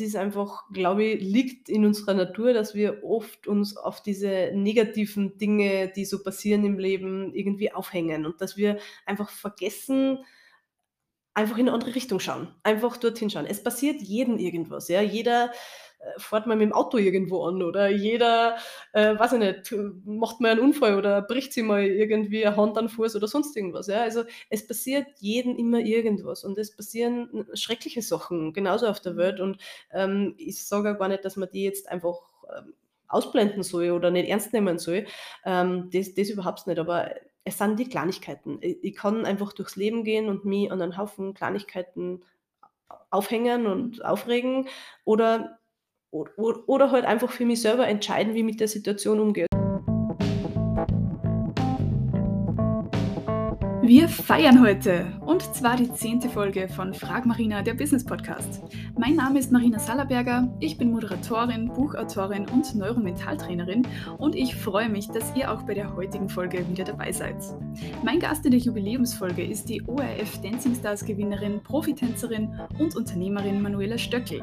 es ist einfach, glaube ich, liegt in unserer Natur, dass wir oft uns auf diese negativen Dinge, die so passieren im Leben, irgendwie aufhängen und dass wir einfach vergessen, einfach in eine andere Richtung schauen, einfach dorthin schauen. Es passiert jedem irgendwas, ja. Jeder fährt mal mit dem Auto irgendwo an oder jeder, äh, weiß ich nicht, macht mal einen Unfall oder bricht sich mal irgendwie eine Hand an Fuß oder sonst irgendwas. Ja? Also es passiert jedem immer irgendwas und es passieren schreckliche Sachen genauso auf der Welt und ähm, ich sage auch gar nicht, dass man die jetzt einfach ähm, ausblenden soll oder nicht ernst nehmen soll. Ähm, das, das überhaupt nicht, aber es sind die Kleinigkeiten. Ich, ich kann einfach durchs Leben gehen und mich an einen Haufen Kleinigkeiten aufhängen und aufregen oder oder, oder halt einfach für mich selber entscheiden, wie ich mit der Situation umgehe. Wir feiern heute und zwar die zehnte Folge von Frag Marina, der Business Podcast. Mein Name ist Marina Sallerberger, ich bin Moderatorin, Buchautorin und Neuromentaltrainerin und ich freue mich, dass ihr auch bei der heutigen Folge wieder dabei seid. Mein Gast in der Jubiläumsfolge ist die ORF Dancing Stars Gewinnerin, Profitänzerin und Unternehmerin Manuela Stöckel.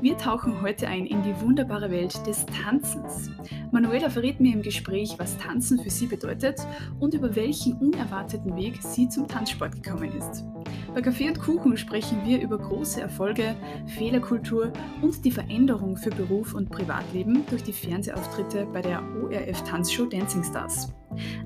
Wir tauchen heute ein in die wunderbare Welt des Tanzens. Manuela verrät mir im Gespräch, was Tanzen für sie bedeutet und über welchen unerwarteten Weg sie zum Tanzsport gekommen ist. Bei Kaffee und Kuchen sprechen wir über große Erfolge, Fehlerkultur und die Veränderung für Beruf und Privatleben durch die Fernsehauftritte bei der ORF Tanzshow Dancing Stars.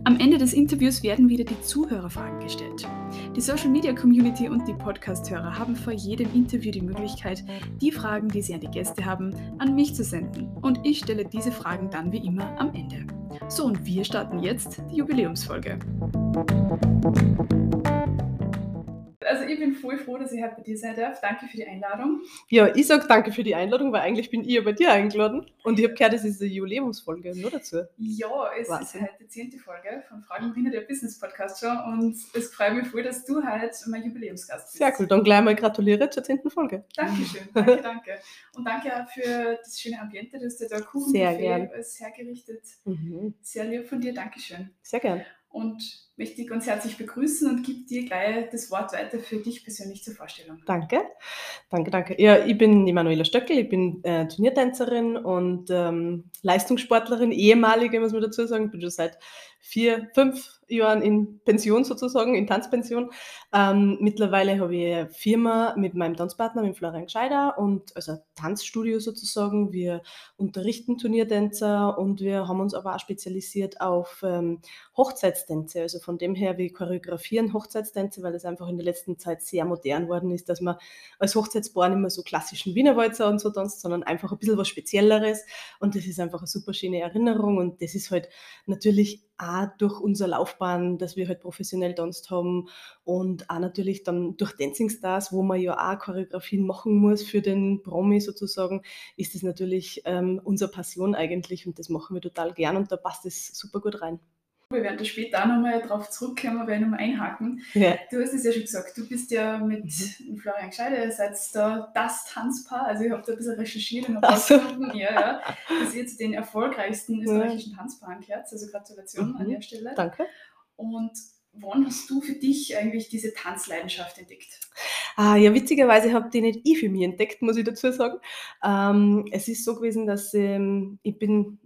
Am Ende des Interviews werden wieder die Zuhörerfragen gestellt. Die Social Media Community und die Podcast-Hörer haben vor jedem Interview die Möglichkeit, die Fragen, die sie an die Gäste haben, an mich zu senden. Und ich stelle diese Fragen dann wie immer am Ende. So, und wir starten jetzt die Jubiläumsfolge. Also ich bin voll froh, dass ich heute bei dir sein darf. Danke für die Einladung. Ja, ich sage danke für die Einladung, weil eigentlich bin ich ja bei dir eingeladen. Und ich habe gehört, es ist eine Jubiläumsfolge, nur dazu. Ja, es Wahnsinn. ist heute die zehnte Folge von Fragen Marina, der Business Podcast schon. Und es freut mich voll, dass du heute mein Jubiläumsgast bist. Sehr cool, dann gleich mal gratuliere zur zehnten Folge. Dankeschön, danke, danke. Und danke auch für das schöne Ambiente, dass du da Kuchen Sehr gern. alles hergerichtet. Mhm. Sehr lieb von dir, Dankeschön. Sehr gern und möchte dich ganz herzlich begrüßen und gebe dir gleich das Wort weiter für dich persönlich zur Vorstellung. Danke, danke, danke. Ja, ich bin Emanuela Stöckel, ich bin äh, Turniertänzerin und ähm, Leistungssportlerin, ehemalige, muss man dazu sagen, bin schon seit vier, fünf Jahren in Pension sozusagen, in Tanzpension. Ähm, mittlerweile habe ich eine Firma mit meinem Tanzpartner, mit Florian Gscheider, und also Tanzstudio sozusagen. Wir unterrichten Turniertänzer und wir haben uns aber auch spezialisiert auf ähm, Hochzeitstänze. Also von dem her, wir choreografieren Hochzeitstänze, weil das einfach in der letzten Zeit sehr modern worden ist, dass man als Hochzeitspaar nicht mehr so klassischen Wienerwalzer und so tanzt, sondern einfach ein bisschen was Spezielleres. Und das ist einfach eine super schöne Erinnerung und das ist halt natürlich auch durch unsere Laufbahn, dass wir halt professionell tanzt haben und auch natürlich dann durch Dancing Stars, wo man ja auch Choreografien machen muss für den Promi sozusagen, ist das natürlich ähm, unsere Passion eigentlich und das machen wir total gern und da passt es super gut rein. Wir werden da später auch nochmal darauf zurückkommen, aber nochmal einhaken. Ja. Du hast es ja schon gesagt, du bist ja mit mhm. Florian Gescheide, ihr seid da das Tanzpaar, also ich habe da ein bisschen recherchiert und habe so. ja, ja, dass ihr zu den erfolgreichsten österreichischen ja. Tanzpaaren gehört, also Gratulation mhm. an der Stelle. Danke. Und wann hast du für dich eigentlich diese Tanzleidenschaft entdeckt? Ah, ja, witzigerweise habe die nicht ich für mich entdeckt, muss ich dazu sagen. Ähm, es ist so gewesen, dass ähm, ich bin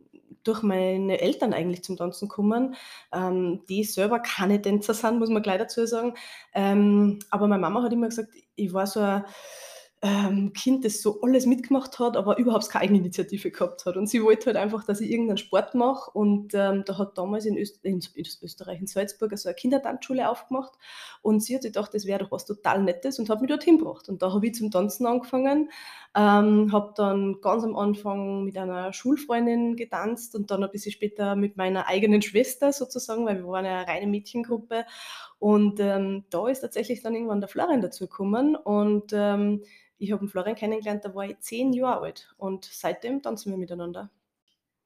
durch meine Eltern eigentlich zum Tanzen gekommen, ähm, die selber keine Tänzer sind, muss man gleich dazu sagen. Ähm, aber meine Mama hat immer gesagt, ich war so ein ähm, Kind, das so alles mitgemacht hat, aber überhaupt keine Eigeninitiative gehabt hat. Und sie wollte halt einfach, dass ich irgendeinen Sport mache. Und ähm, da hat damals in, Öst in, in Österreich, in Salzburg, so eine Kindertanzschule aufgemacht. Und sie hat gedacht, das wäre doch was total Nettes und hat mich dorthin gebracht. Und da habe ich zum Tanzen angefangen, ähm, habe dann ganz am Anfang mit einer Schulfreundin getanzt und dann ein bisschen später mit meiner eigenen Schwester sozusagen, weil wir waren eine reine Mädchengruppe. Und ähm, da ist tatsächlich dann irgendwann der Florian dazu gekommen und ähm, ich habe einen Florian kennengelernt, da war ich zehn Jahre alt und seitdem tanzen wir miteinander.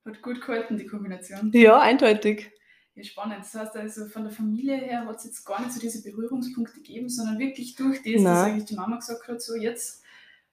Hat gut gehalten, die Kombination. Ja, eindeutig. Ja, spannend. Das heißt also, von der Familie her hat es jetzt gar nicht so diese Berührungspunkte gegeben, sondern wirklich durch das, Nein. dass eigentlich die Mama gesagt hat, so jetzt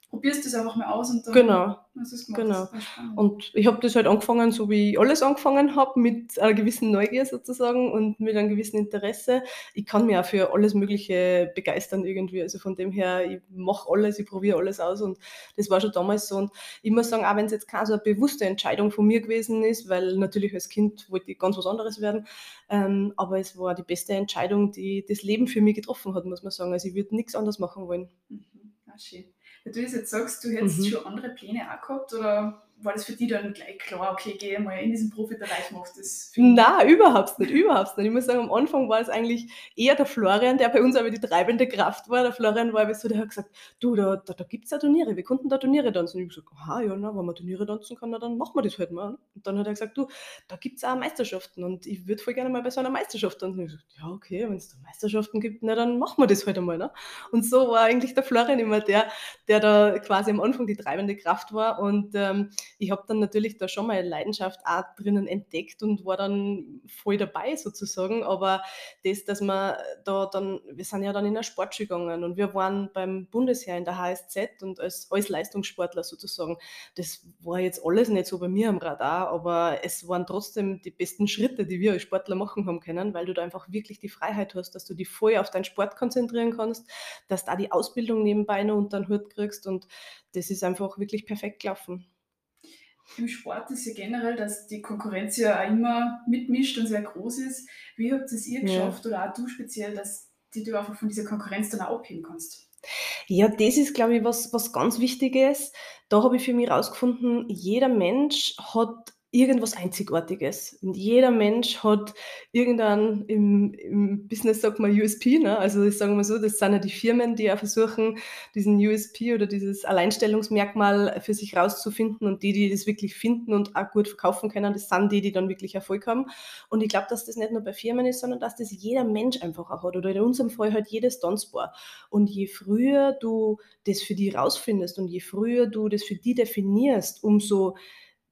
probierst das einfach mal aus und dann Genau. hast du es gemacht. Genau. Das ist spannend. Und ich habe das halt angefangen, so wie ich alles angefangen habe, mit einer gewissen Neugier sozusagen und mit einem gewissen Interesse. Ich kann mich auch für alles Mögliche begeistern irgendwie. Also von dem her, ich mache alles, ich probiere alles aus und das war schon damals so. Und ich muss sagen, auch wenn es jetzt keine so eine bewusste Entscheidung von mir gewesen ist, weil natürlich als Kind wollte ich ganz was anderes werden, ähm, aber es war die beste Entscheidung, die das Leben für mich getroffen hat, muss man sagen. Also ich würde nichts anderes machen wollen. Mhm. Ah, schön. Wenn du das jetzt sagst, du hättest Mhm. schon andere Pläne auch gehabt oder war das für dich dann gleich klar, okay, gehe mal in diesen Profibereich, mach das Na, überhaupt nicht, überhaupt nicht. Ich muss sagen, am Anfang war es eigentlich eher der Florian, der bei uns aber die treibende Kraft war. Der Florian war aber so, der hat gesagt, du, da, da, da gibt es ja Turniere, wir konnten da Turniere tanzen. Und ich habe gesagt, aha, ja, na, wenn man Turniere tanzen kann, na, dann machen wir das halt mal. Und dann hat er gesagt, du, da gibt es auch Meisterschaften und ich würde voll gerne mal bei so einer Meisterschaft tanzen. Und ich habe gesagt, ja, okay, wenn es da Meisterschaften gibt, na, dann machen wir das halt einmal. Ne? Und so war eigentlich der Florian immer der, der da quasi am Anfang die treibende Kraft war. Und ähm, ich habe dann natürlich da schon meine Leidenschaft auch drinnen entdeckt und war dann voll dabei sozusagen. Aber das, dass man da dann, wir sind ja dann in eine Sportschule gegangen und wir waren beim Bundesheer in der HSZ und als, als Leistungssportler sozusagen. Das war jetzt alles nicht so bei mir am Radar, aber es waren trotzdem die besten Schritte, die wir als Sportler machen haben können, weil du da einfach wirklich die Freiheit hast, dass du dich voll auf deinen Sport konzentrieren kannst, dass auch die Ausbildung nebenbei noch unter den Hut kriegst und das ist einfach wirklich perfekt gelaufen. Im Sport ist ja generell, dass die Konkurrenz ja auch immer mitmischt und sehr groß ist. Wie habt es ihr Ja. geschafft oder auch du speziell, dass die du einfach von dieser Konkurrenz dann auch abheben kannst? Ja, das ist, glaube ich, was, was ganz Wichtiges. Da habe ich für mich herausgefunden, jeder Mensch hat irgendwas Einzigartiges. Und jeder Mensch hat irgendein, im, im Business sagt man USP, ne? also ich sage mal so, das sind ja die Firmen, die auch versuchen, diesen USP oder dieses Alleinstellungsmerkmal für sich rauszufinden und die, die das wirklich finden und auch gut verkaufen können, das sind die, die dann wirklich Erfolg haben. Und ich glaube, dass das nicht nur bei Firmen ist, sondern dass das jeder Mensch einfach auch hat oder in unserem Fall halt jedes Tanzbar. Und je früher du das für dich rausfindest und je früher du das für dich definierst, umso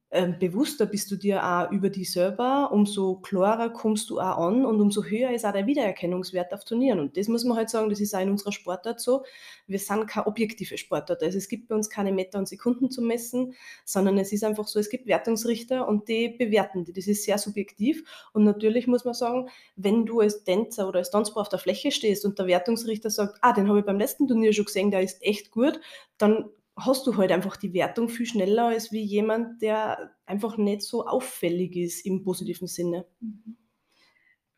ähm, bewusster bist du dir auch über dich selber, umso klarer kommst du auch an und umso höher ist auch der Wiedererkennungswert auf Turnieren. Und das muss man halt sagen, das ist auch in unserer Sportart so. Wir sind keine objektive Sportart. Also es gibt bei uns keine Meter und Sekunden zu messen, sondern es ist einfach so, es gibt Wertungsrichter und die bewerten die. Das ist sehr subjektiv. Und natürlich muss man sagen, wenn du als Tänzer oder als Tanzbauer auf der Fläche stehst und der Wertungsrichter sagt, ah, den habe ich beim letzten Turnier schon gesehen, der ist echt gut, dann hast du halt einfach die Wertung viel schneller als wie jemand, der einfach nicht so auffällig ist im positiven Sinne. Mhm.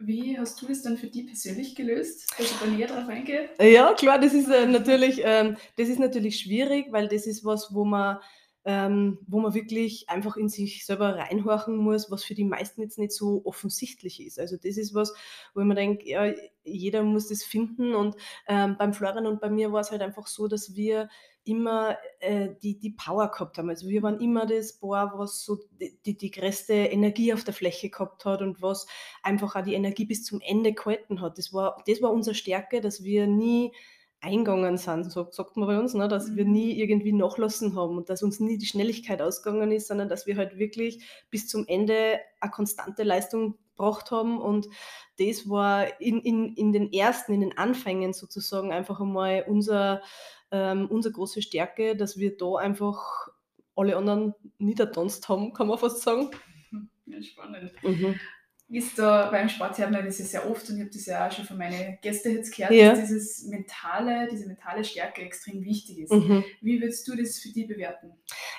Wie hast du das dann für dich persönlich gelöst? Dass ich da näher drauf eingehe? Ja, klar, das ist äh, natürlich, ähm, das ist natürlich schwierig, weil das ist was, wo man, ähm, wo man wirklich einfach in sich selber reinhorchen muss, was für die meisten jetzt nicht so offensichtlich ist. Also das ist was, wo mir denke, ja, jeder muss das finden. Und ähm, beim Florian und bei mir war es halt einfach so, dass wir immer äh, die, die Power gehabt haben. Also wir waren immer das Paar, was so die, die, die größte Energie auf der Fläche gehabt hat und was einfach auch die Energie bis zum Ende gehalten hat. Das war, das war unsere Stärke, dass wir nie eingegangen sind, so sagt man bei uns, ne? dass wir Mhm. nie irgendwie nachlassen haben und dass uns nie die Schnelligkeit ausgegangen ist, sondern dass wir halt wirklich bis zum Ende eine konstante Leistung gebracht haben und das war in, in, in den ersten, in den Anfängen sozusagen einfach einmal unser, ähm, unsere große Stärke, dass wir da einfach alle anderen niedertanzt haben, kann man fast sagen. Ja, spannend. Mhm. Ist da beim Sport hört man das ja sehr oft und ich habe das ja auch schon von meinen Gästen jetzt gehört, Ja. dass dieses mentale, diese mentale Stärke extrem wichtig ist. Mhm. Wie würdest du das für dich bewerten?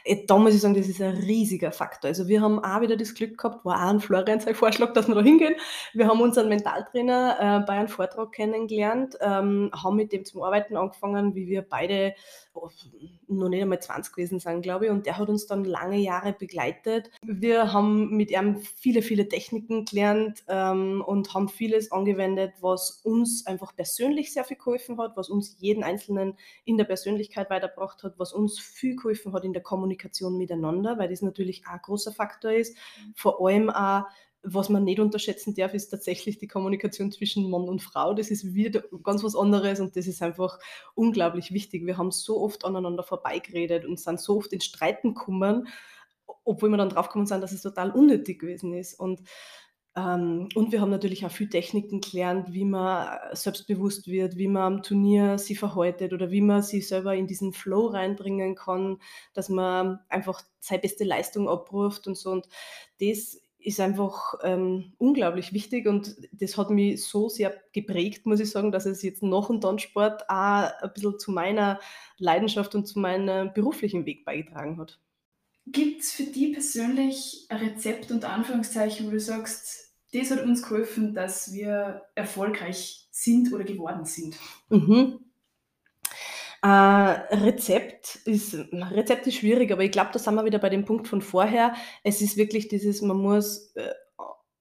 Äh, Da muss ich sagen, das ist ein riesiger Faktor. Also wir haben auch wieder das Glück gehabt, war auch ein Florian sein Vorschlag, dass wir da hingehen. Wir haben unseren Mentaltrainer äh, bei einem Vortrag kennengelernt, ähm, haben mit dem zum Arbeiten angefangen, wie wir beide noch nicht einmal 20 gewesen sind, glaube ich. Und der hat uns dann lange Jahre begleitet. Wir haben mit ihm viele, viele Techniken gelernt ähm, und haben vieles angewendet, was uns einfach persönlich sehr viel geholfen hat, was uns jeden Einzelnen in der Persönlichkeit weitergebracht hat, was uns viel geholfen hat in der Kommunikation miteinander, weil das natürlich auch ein großer Faktor ist. Vor allem auch, was man nicht unterschätzen darf, ist tatsächlich die Kommunikation zwischen Mann und Frau. Das ist wieder ganz was anderes und das ist einfach unglaublich wichtig. Wir haben so oft aneinander vorbeigeredet und sind so oft in Streiten gekommen, obwohl wir dann draufgekommen sind, dass es total unnötig gewesen ist. Und Ähm, und wir haben natürlich auch viel Techniken gelernt, wie man selbstbewusst wird, wie man am Turnier sich verhaltet oder wie man sich selber in diesen Flow reinbringen kann, dass man einfach seine beste Leistung abruft und so. Und das ist einfach ähm, unglaublich wichtig und das hat mich so sehr geprägt, muss ich sagen, dass es jetzt nach und dann Sport auch ein bisschen zu meiner Leidenschaft und zu meinem beruflichen Weg beigetragen hat. Gibt es für dich persönlich ein Rezept unter Anführungszeichen, wo du sagst, das hat uns geholfen, dass wir erfolgreich sind oder geworden sind? Mhm. Äh, Rezept ist Rezept ist schwierig, aber ich glaube, da sind wir wieder bei dem Punkt von vorher. Es ist wirklich dieses, man muss äh,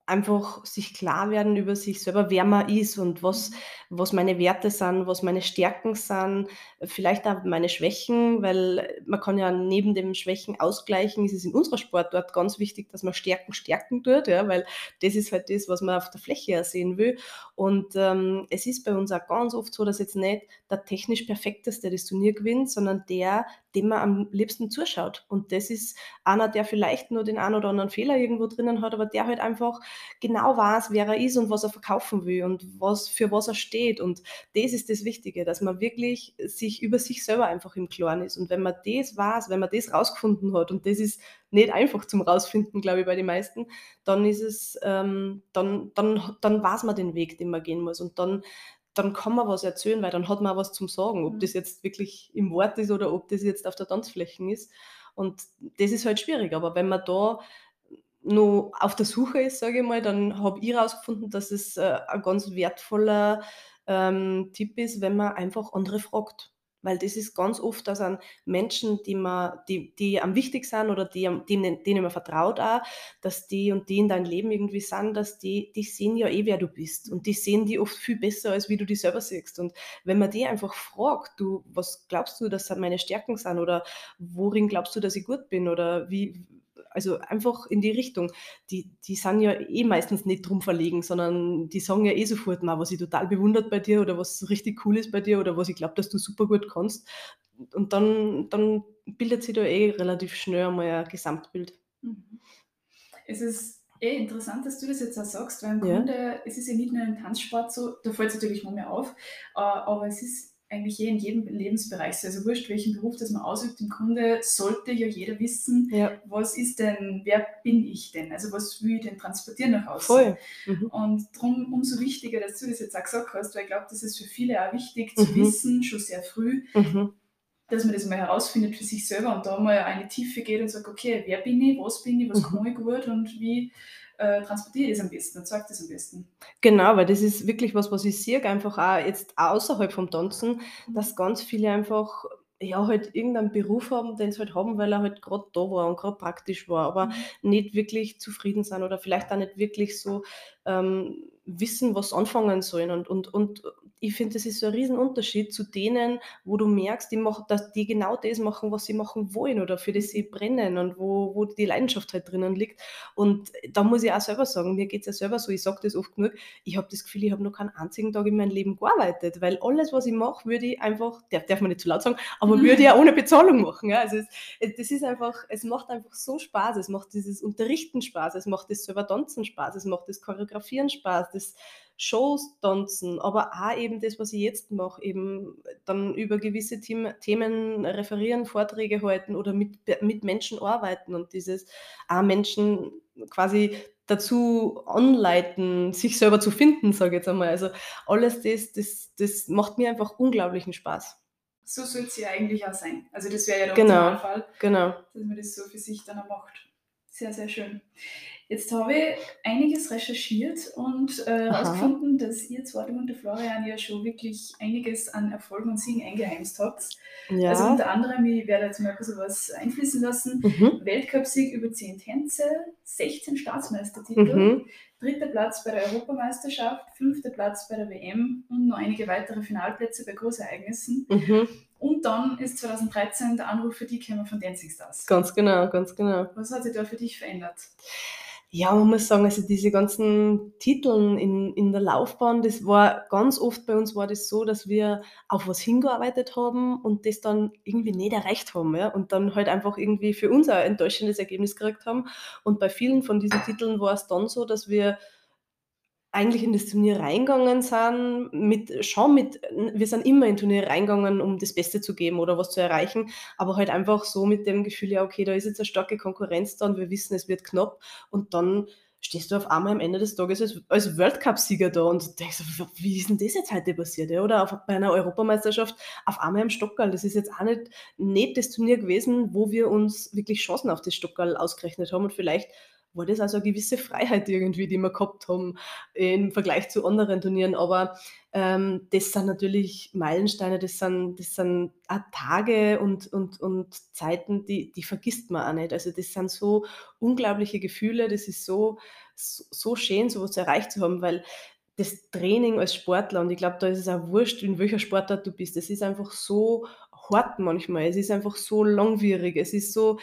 einfach sich klar werden über sich selber, wer man ist und was, was meine Werte sind, was meine Stärken sind, vielleicht auch meine Schwächen, weil man kann ja neben dem Schwächen ausgleichen, ist es in unserer Sportart ganz wichtig, dass man Stärken stärken tut, ja, weil das ist halt das, was man auf der Fläche sehen will. Und ähm, es ist bei uns auch ganz oft so, dass jetzt nicht der technisch perfekteste das Turnier gewinnt, sondern der, dem man am liebsten zuschaut. Und das ist einer, der vielleicht nur den einen oder anderen Fehler irgendwo drinnen hat, aber der halt einfach genau weiß, wer er ist und was er verkaufen will und was, für was er steht. Und das ist das Wichtige, dass man wirklich sich über sich selber einfach im Klaren ist. Und wenn man das weiß, wenn man das rausgefunden hat, und das ist nicht einfach zum rausfinden, glaube ich, bei den meisten, dann ist es, ähm, dann, dann, dann weiß man den Weg, den man gehen muss. Und dann, dann kann man was erzählen, weil dann hat man auch was zum Sagen, ob mhm. das jetzt wirklich im Wort ist oder ob das jetzt auf der Tanzfläche ist. Und das ist halt schwierig. Aber wenn man da nur auf der Suche ist, sage ich mal, dann habe ich herausgefunden, dass es äh, ein ganz wertvoller ähm, Tipp ist, wenn man einfach andere fragt. Weil das ist ganz oft, dass an Menschen, die, man, die, die am wichtig sind oder die, denen, denen man vertraut auch, dass die und die in dein Leben irgendwie sind, dass die, die sehen ja eh, wer du bist. Und die sehen die oft viel besser, als wie du die selber siehst. Und wenn man die einfach fragt, du, was glaubst du, dass meine Stärken sind oder worin glaubst du, dass ich gut bin oder wie, also einfach in die Richtung. Die, die sind ja eh meistens nicht drum verlegen, sondern die sagen ja eh sofort mal, was ich total bewundert bei dir oder was richtig cool ist bei dir oder was ich glaube, dass du super gut kannst. Und dann, dann bildet sich da eh relativ schnell einmal ein Gesamtbild. Mhm. Es ist eh interessant, dass du das jetzt auch sagst, weil im ja. Grunde, es ist ja nicht nur im Tanzsport so, da fällt es natürlich mal mehr auf, äh, aber es ist eigentlich je in jedem Lebensbereich so. Also wurscht, welchen Beruf das man ausübt, im Grunde sollte ja jeder wissen, ja. was ist denn, wer bin ich denn? Also was will ich denn transportieren nach außen? Voll. Mhm. Und darum umso wichtiger, dass du das jetzt auch gesagt hast, weil ich glaube, das ist für viele auch wichtig zu mhm. wissen, schon sehr früh, mhm. dass man das mal herausfindet für sich selber und da mal eine Tiefe geht und sagt, okay, wer bin ich, was bin ich, was mhm. kann ich gut und wie äh, transportiere das am besten und sage das am besten. Genau, weil das ist wirklich was, was ich sehe, einfach auch jetzt außerhalb vom Tanzen, mhm. dass ganz viele einfach ja, halt irgendeinen Beruf haben, den sie halt haben, weil er halt gerade da war und gerade praktisch war, aber mhm. nicht wirklich zufrieden sind oder vielleicht auch nicht wirklich so ähm, wissen, was anfangen sollen. Und, und, und ich finde, das ist so ein Riesenunterschied zu denen, wo du merkst, die, mach, dass die genau das machen, was sie machen wollen oder für das sie brennen und wo, wo die Leidenschaft halt drinnen liegt. Und da muss ich auch selber sagen, mir geht es ja selber so, ich sage das oft genug, ich habe das Gefühl, ich habe noch keinen einzigen Tag in meinem Leben gearbeitet, weil alles, was ich mache, würde ich einfach, darf, darf man nicht zu laut sagen, aber mhm. würde ich auch ohne Bezahlung machen. Ja? Also es, das ist einfach, es macht einfach so Spaß, es macht dieses Unterrichten Spaß, es macht das selber Tanzen Spaß, es macht das Choreografieren Spaß, das Shows tanzen, aber auch eben das, was ich jetzt mache, eben dann über gewisse Themen referieren, Vorträge halten oder mit, mit Menschen arbeiten und dieses auch Menschen quasi dazu anleiten, sich selber zu finden, sage ich jetzt einmal. Also alles das, das, das macht mir einfach unglaublichen Spaß. So soll es ja eigentlich auch sein. Also das wäre ja der genau, Fall, genau. dass man das so für sich dann auch macht. Sehr, sehr schön. Jetzt habe ich einiges recherchiert und herausgefunden, äh, dass ihr zwei, und der Florian, ja schon wirklich einiges an Erfolg und Siegen eingeheimst habt. Ja. Also unter anderem, ich werde jetzt mal ein bisschen was einfließen lassen, mhm. Weltcupsieg über 10 Tänze, 16 Staatsmeistertitel, mhm. dritter Platz bei der Europameisterschaft, fünfter Platz bei der WM und noch einige weitere Finalplätze bei Großereignissen. Mhm. Und dann ist 2013 der Anruf für die Kämmer von Dancing Stars. Ganz genau, ganz genau. Was hat sich da für dich verändert? Ja, man muss sagen, also diese ganzen Titeln in, in der Laufbahn, das war ganz oft bei uns war das so, dass wir auf was hingearbeitet haben und das dann irgendwie nicht erreicht haben, ja, und dann halt einfach irgendwie für uns ein enttäuschendes Ergebnis gekriegt haben. Und bei vielen von diesen Titeln war es dann so, dass wir eigentlich in das Turnier reingegangen sind, mit schon mit wir sind immer in Turniere reingegangen, um das Beste zu geben oder was zu erreichen, aber halt einfach so mit dem Gefühl: „Ja, okay, da ist jetzt eine starke Konkurrenz da und wir wissen, es wird knapp.“ Und dann stehst du auf einmal am Ende des Tages als als Weltcupsieger da und denkst „Wie ist denn das jetzt heute passiert?“ Ja, oder auf bei einer Europameisterschaft auf einmal am Stockerl. Das ist jetzt auch nicht nicht das Turnier gewesen, wo wir uns wirklich Chancen auf das Stockerl ausgerechnet haben und vielleicht war das also eine gewisse Freiheit irgendwie, die wir gehabt haben im Vergleich zu anderen Turnieren. Aber, ähm, das sind natürlich Meilensteine, das sind das sind auch Tage und und und Zeiten, die die vergisst man auch nicht. Also, das sind so unglaubliche Gefühle, das ist so so schön, so was erreicht zu haben, weil das Training als Sportler und ich glaube, da ist es auch wurscht, in welcher Sportart du bist. Es ist einfach so hart manchmal. Es ist einfach so langwierig. Es ist so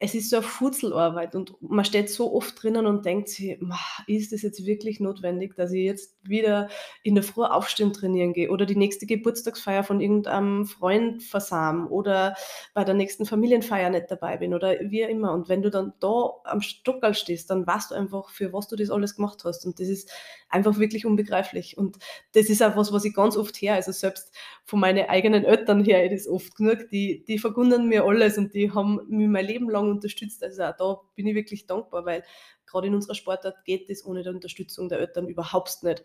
es ist so eine Furzelarbeit und man steht so oft drinnen und denkt sich: „Ma, ist das jetzt wirklich notwendig, dass ich jetzt wieder in der Früh aufstehen trainieren gehe oder die nächste Geburtstagsfeier von irgendeinem Freund versame oder bei der nächsten Familienfeier nicht dabei bin“ oder wie immer. Und wenn du dann da am Stockerl stehst, dann weißt du einfach, für was du das alles gemacht hast und das ist einfach wirklich unbegreiflich. Und das ist auch was, was ich ganz oft her also selbst von meinen eigenen Eltern her ich das oft genug, die die vergundern mir alles und die haben mich mein Leben lang unterstützt. Also auch da bin ich wirklich dankbar, weil gerade in unserer Sportart geht das ohne die Unterstützung der Eltern überhaupt nicht.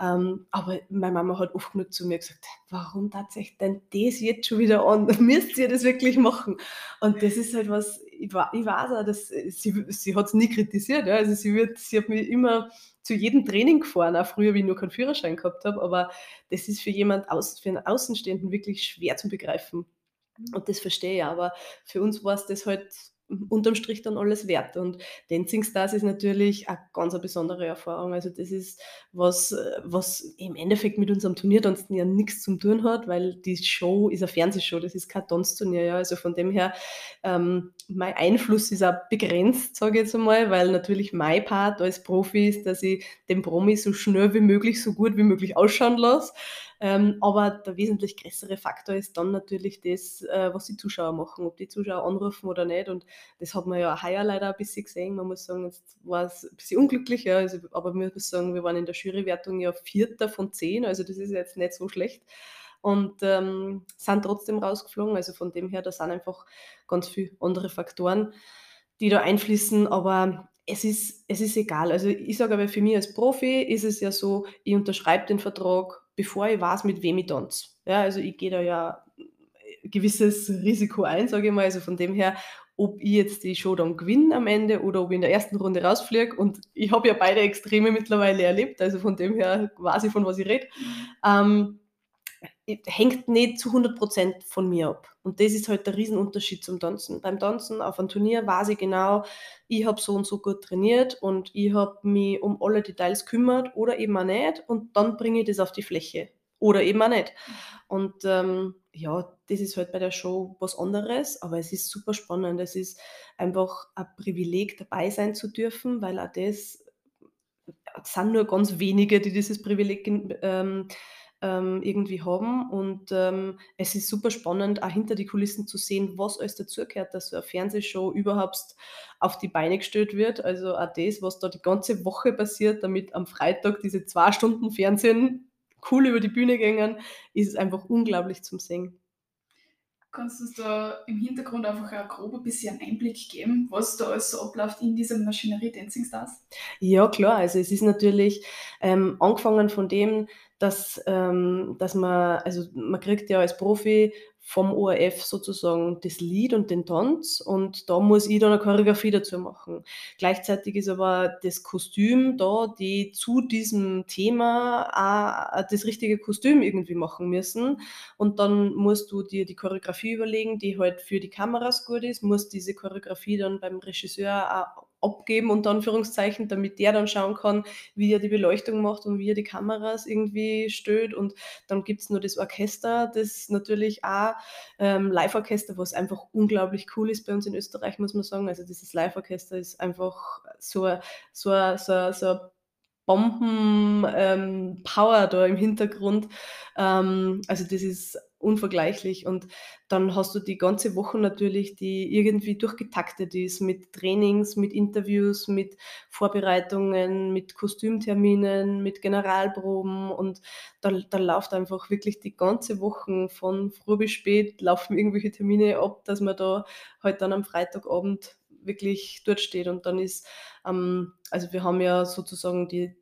Ähm, aber meine Mama hat oft genug zu mir gesagt: „Warum tatsächlich denn das jetzt schon wieder an? Müsst ihr das wirklich machen?“ Und das ist halt was, ich weiß auch, dass sie sie hat's nie kritisiert, ja. Also, sie wird sie hat mich immer zu jedem Training gefahren, auch früher, wie ich noch keinen Führerschein gehabt habe, aber das ist für jemand aus für 'n Außenstehenden wirklich schwer zu begreifen. Und das verstehe ich, aber für uns war es das halt unterm Strich dann alles wert. Und Dancing Stars ist natürlich eine ganz besondere Erfahrung. Also, das ist was, was im Endeffekt mit unserem Turniertanzen ja nichts zu tun hat, weil die Show ist eine Fernsehshow, das ist kein Tanzturnier, ja. Also, von dem her, ähm, mein Einfluss ist auch begrenzt, sage ich jetzt einmal, weil natürlich mein Part als Profi ist, dass ich den Promi so schnell wie möglich, so gut wie möglich ausschauen lasse. Ähm, aber der wesentlich größere Faktor ist dann natürlich das, äh, was die Zuschauer machen, ob die Zuschauer anrufen oder nicht. Und das hat man ja heuer leider ein bisschen gesehen. Man muss sagen, jetzt war es ein bisschen unglücklich, ja, also, aber wir müssen sagen, wir waren in der Jurywertung ja Vierter von zehn, also das ist jetzt nicht so schlecht. Und ähm, sind trotzdem rausgeflogen. Also von dem her, da sind einfach ganz viele andere Faktoren, die da einfließen. Aber es ist, es ist egal. Also ich sage aber, für mich als Profi ist es ja so, ich unterschreibe den Vertrag, bevor ich weiß, mit wem ich tanze. Ja, also ich gehe da ja ein gewisses Risiko ein, sage ich mal. Also von dem her, ob ich jetzt die Show dann gewinne am Ende oder ob ich in der ersten Runde rausfliege. Und ich habe ja beide Extreme mittlerweile erlebt, also von dem her weiß ich, von was ich rede. Ähm, hängt nicht zu 100% von mir ab. Und das ist halt der Riesenunterschied zum Tanzen. Beim Tanzen auf einem Turnier weiß ich genau, ich habe so und so gut trainiert und ich habe mich um alle Details kümmert oder eben auch nicht und dann bringe ich das auf die Fläche oder eben auch nicht. Und ähm, ja, das ist halt bei der Show was anderes, aber es ist super spannend. Es ist einfach ein Privileg, dabei sein zu dürfen, weil auch das es sind nur ganz wenige, die dieses Privileg ähm, ähm, irgendwie haben. Und ähm, es ist super spannend, auch hinter die Kulissen zu sehen, was alles dazugehört, dass so eine Fernsehshow überhaupt auf die Beine gestellt wird. Also auch das, was da die ganze Woche passiert, damit am Freitag diese zwei Stunden Fernsehen cool über die Bühne gehen, ist einfach unglaublich zum Sehen. Kannst du uns da im Hintergrund einfach ein grober bisschen Einblick geben, was da alles so abläuft in dieser Maschinerie Dancing Stars? Ja, klar. Also es ist natürlich ähm, angefangen von dem, dass, ähm, dass man, also man kriegt ja als Profi vom ORF sozusagen das Lied und den Tanz und da muss ich dann eine Choreografie dazu machen. Gleichzeitig ist aber das Kostüm da, die zu diesem Thema auch das richtige Kostüm irgendwie machen müssen und dann musst du dir die Choreografie überlegen, die halt für die Kameras gut ist, musst diese Choreografie dann beim Regisseur auch abgeben, unter Anführungszeichen, damit der dann schauen kann, wie er die Beleuchtung macht und wie er die Kameras irgendwie stellt. Und dann gibt es nur das Orchester, das natürlich auch ähm, Live-Orchester, was einfach unglaublich cool ist bei uns in Österreich, muss man sagen. Also dieses Live-Orchester ist einfach so, so, so, so Bomben-Power ähm, da im Hintergrund. Ähm, also das ist unvergleichlich. Und dann hast du die ganze Woche natürlich, die irgendwie durchgetaktet ist mit Trainings, mit Interviews, mit Vorbereitungen, mit Kostümterminen, mit Generalproben und da, da läuft einfach wirklich die ganze Woche von früh bis spät laufen irgendwelche Termine ab, dass man da halt dann am Freitagabend wirklich dort steht und dann ist, ähm, also wir haben ja sozusagen die,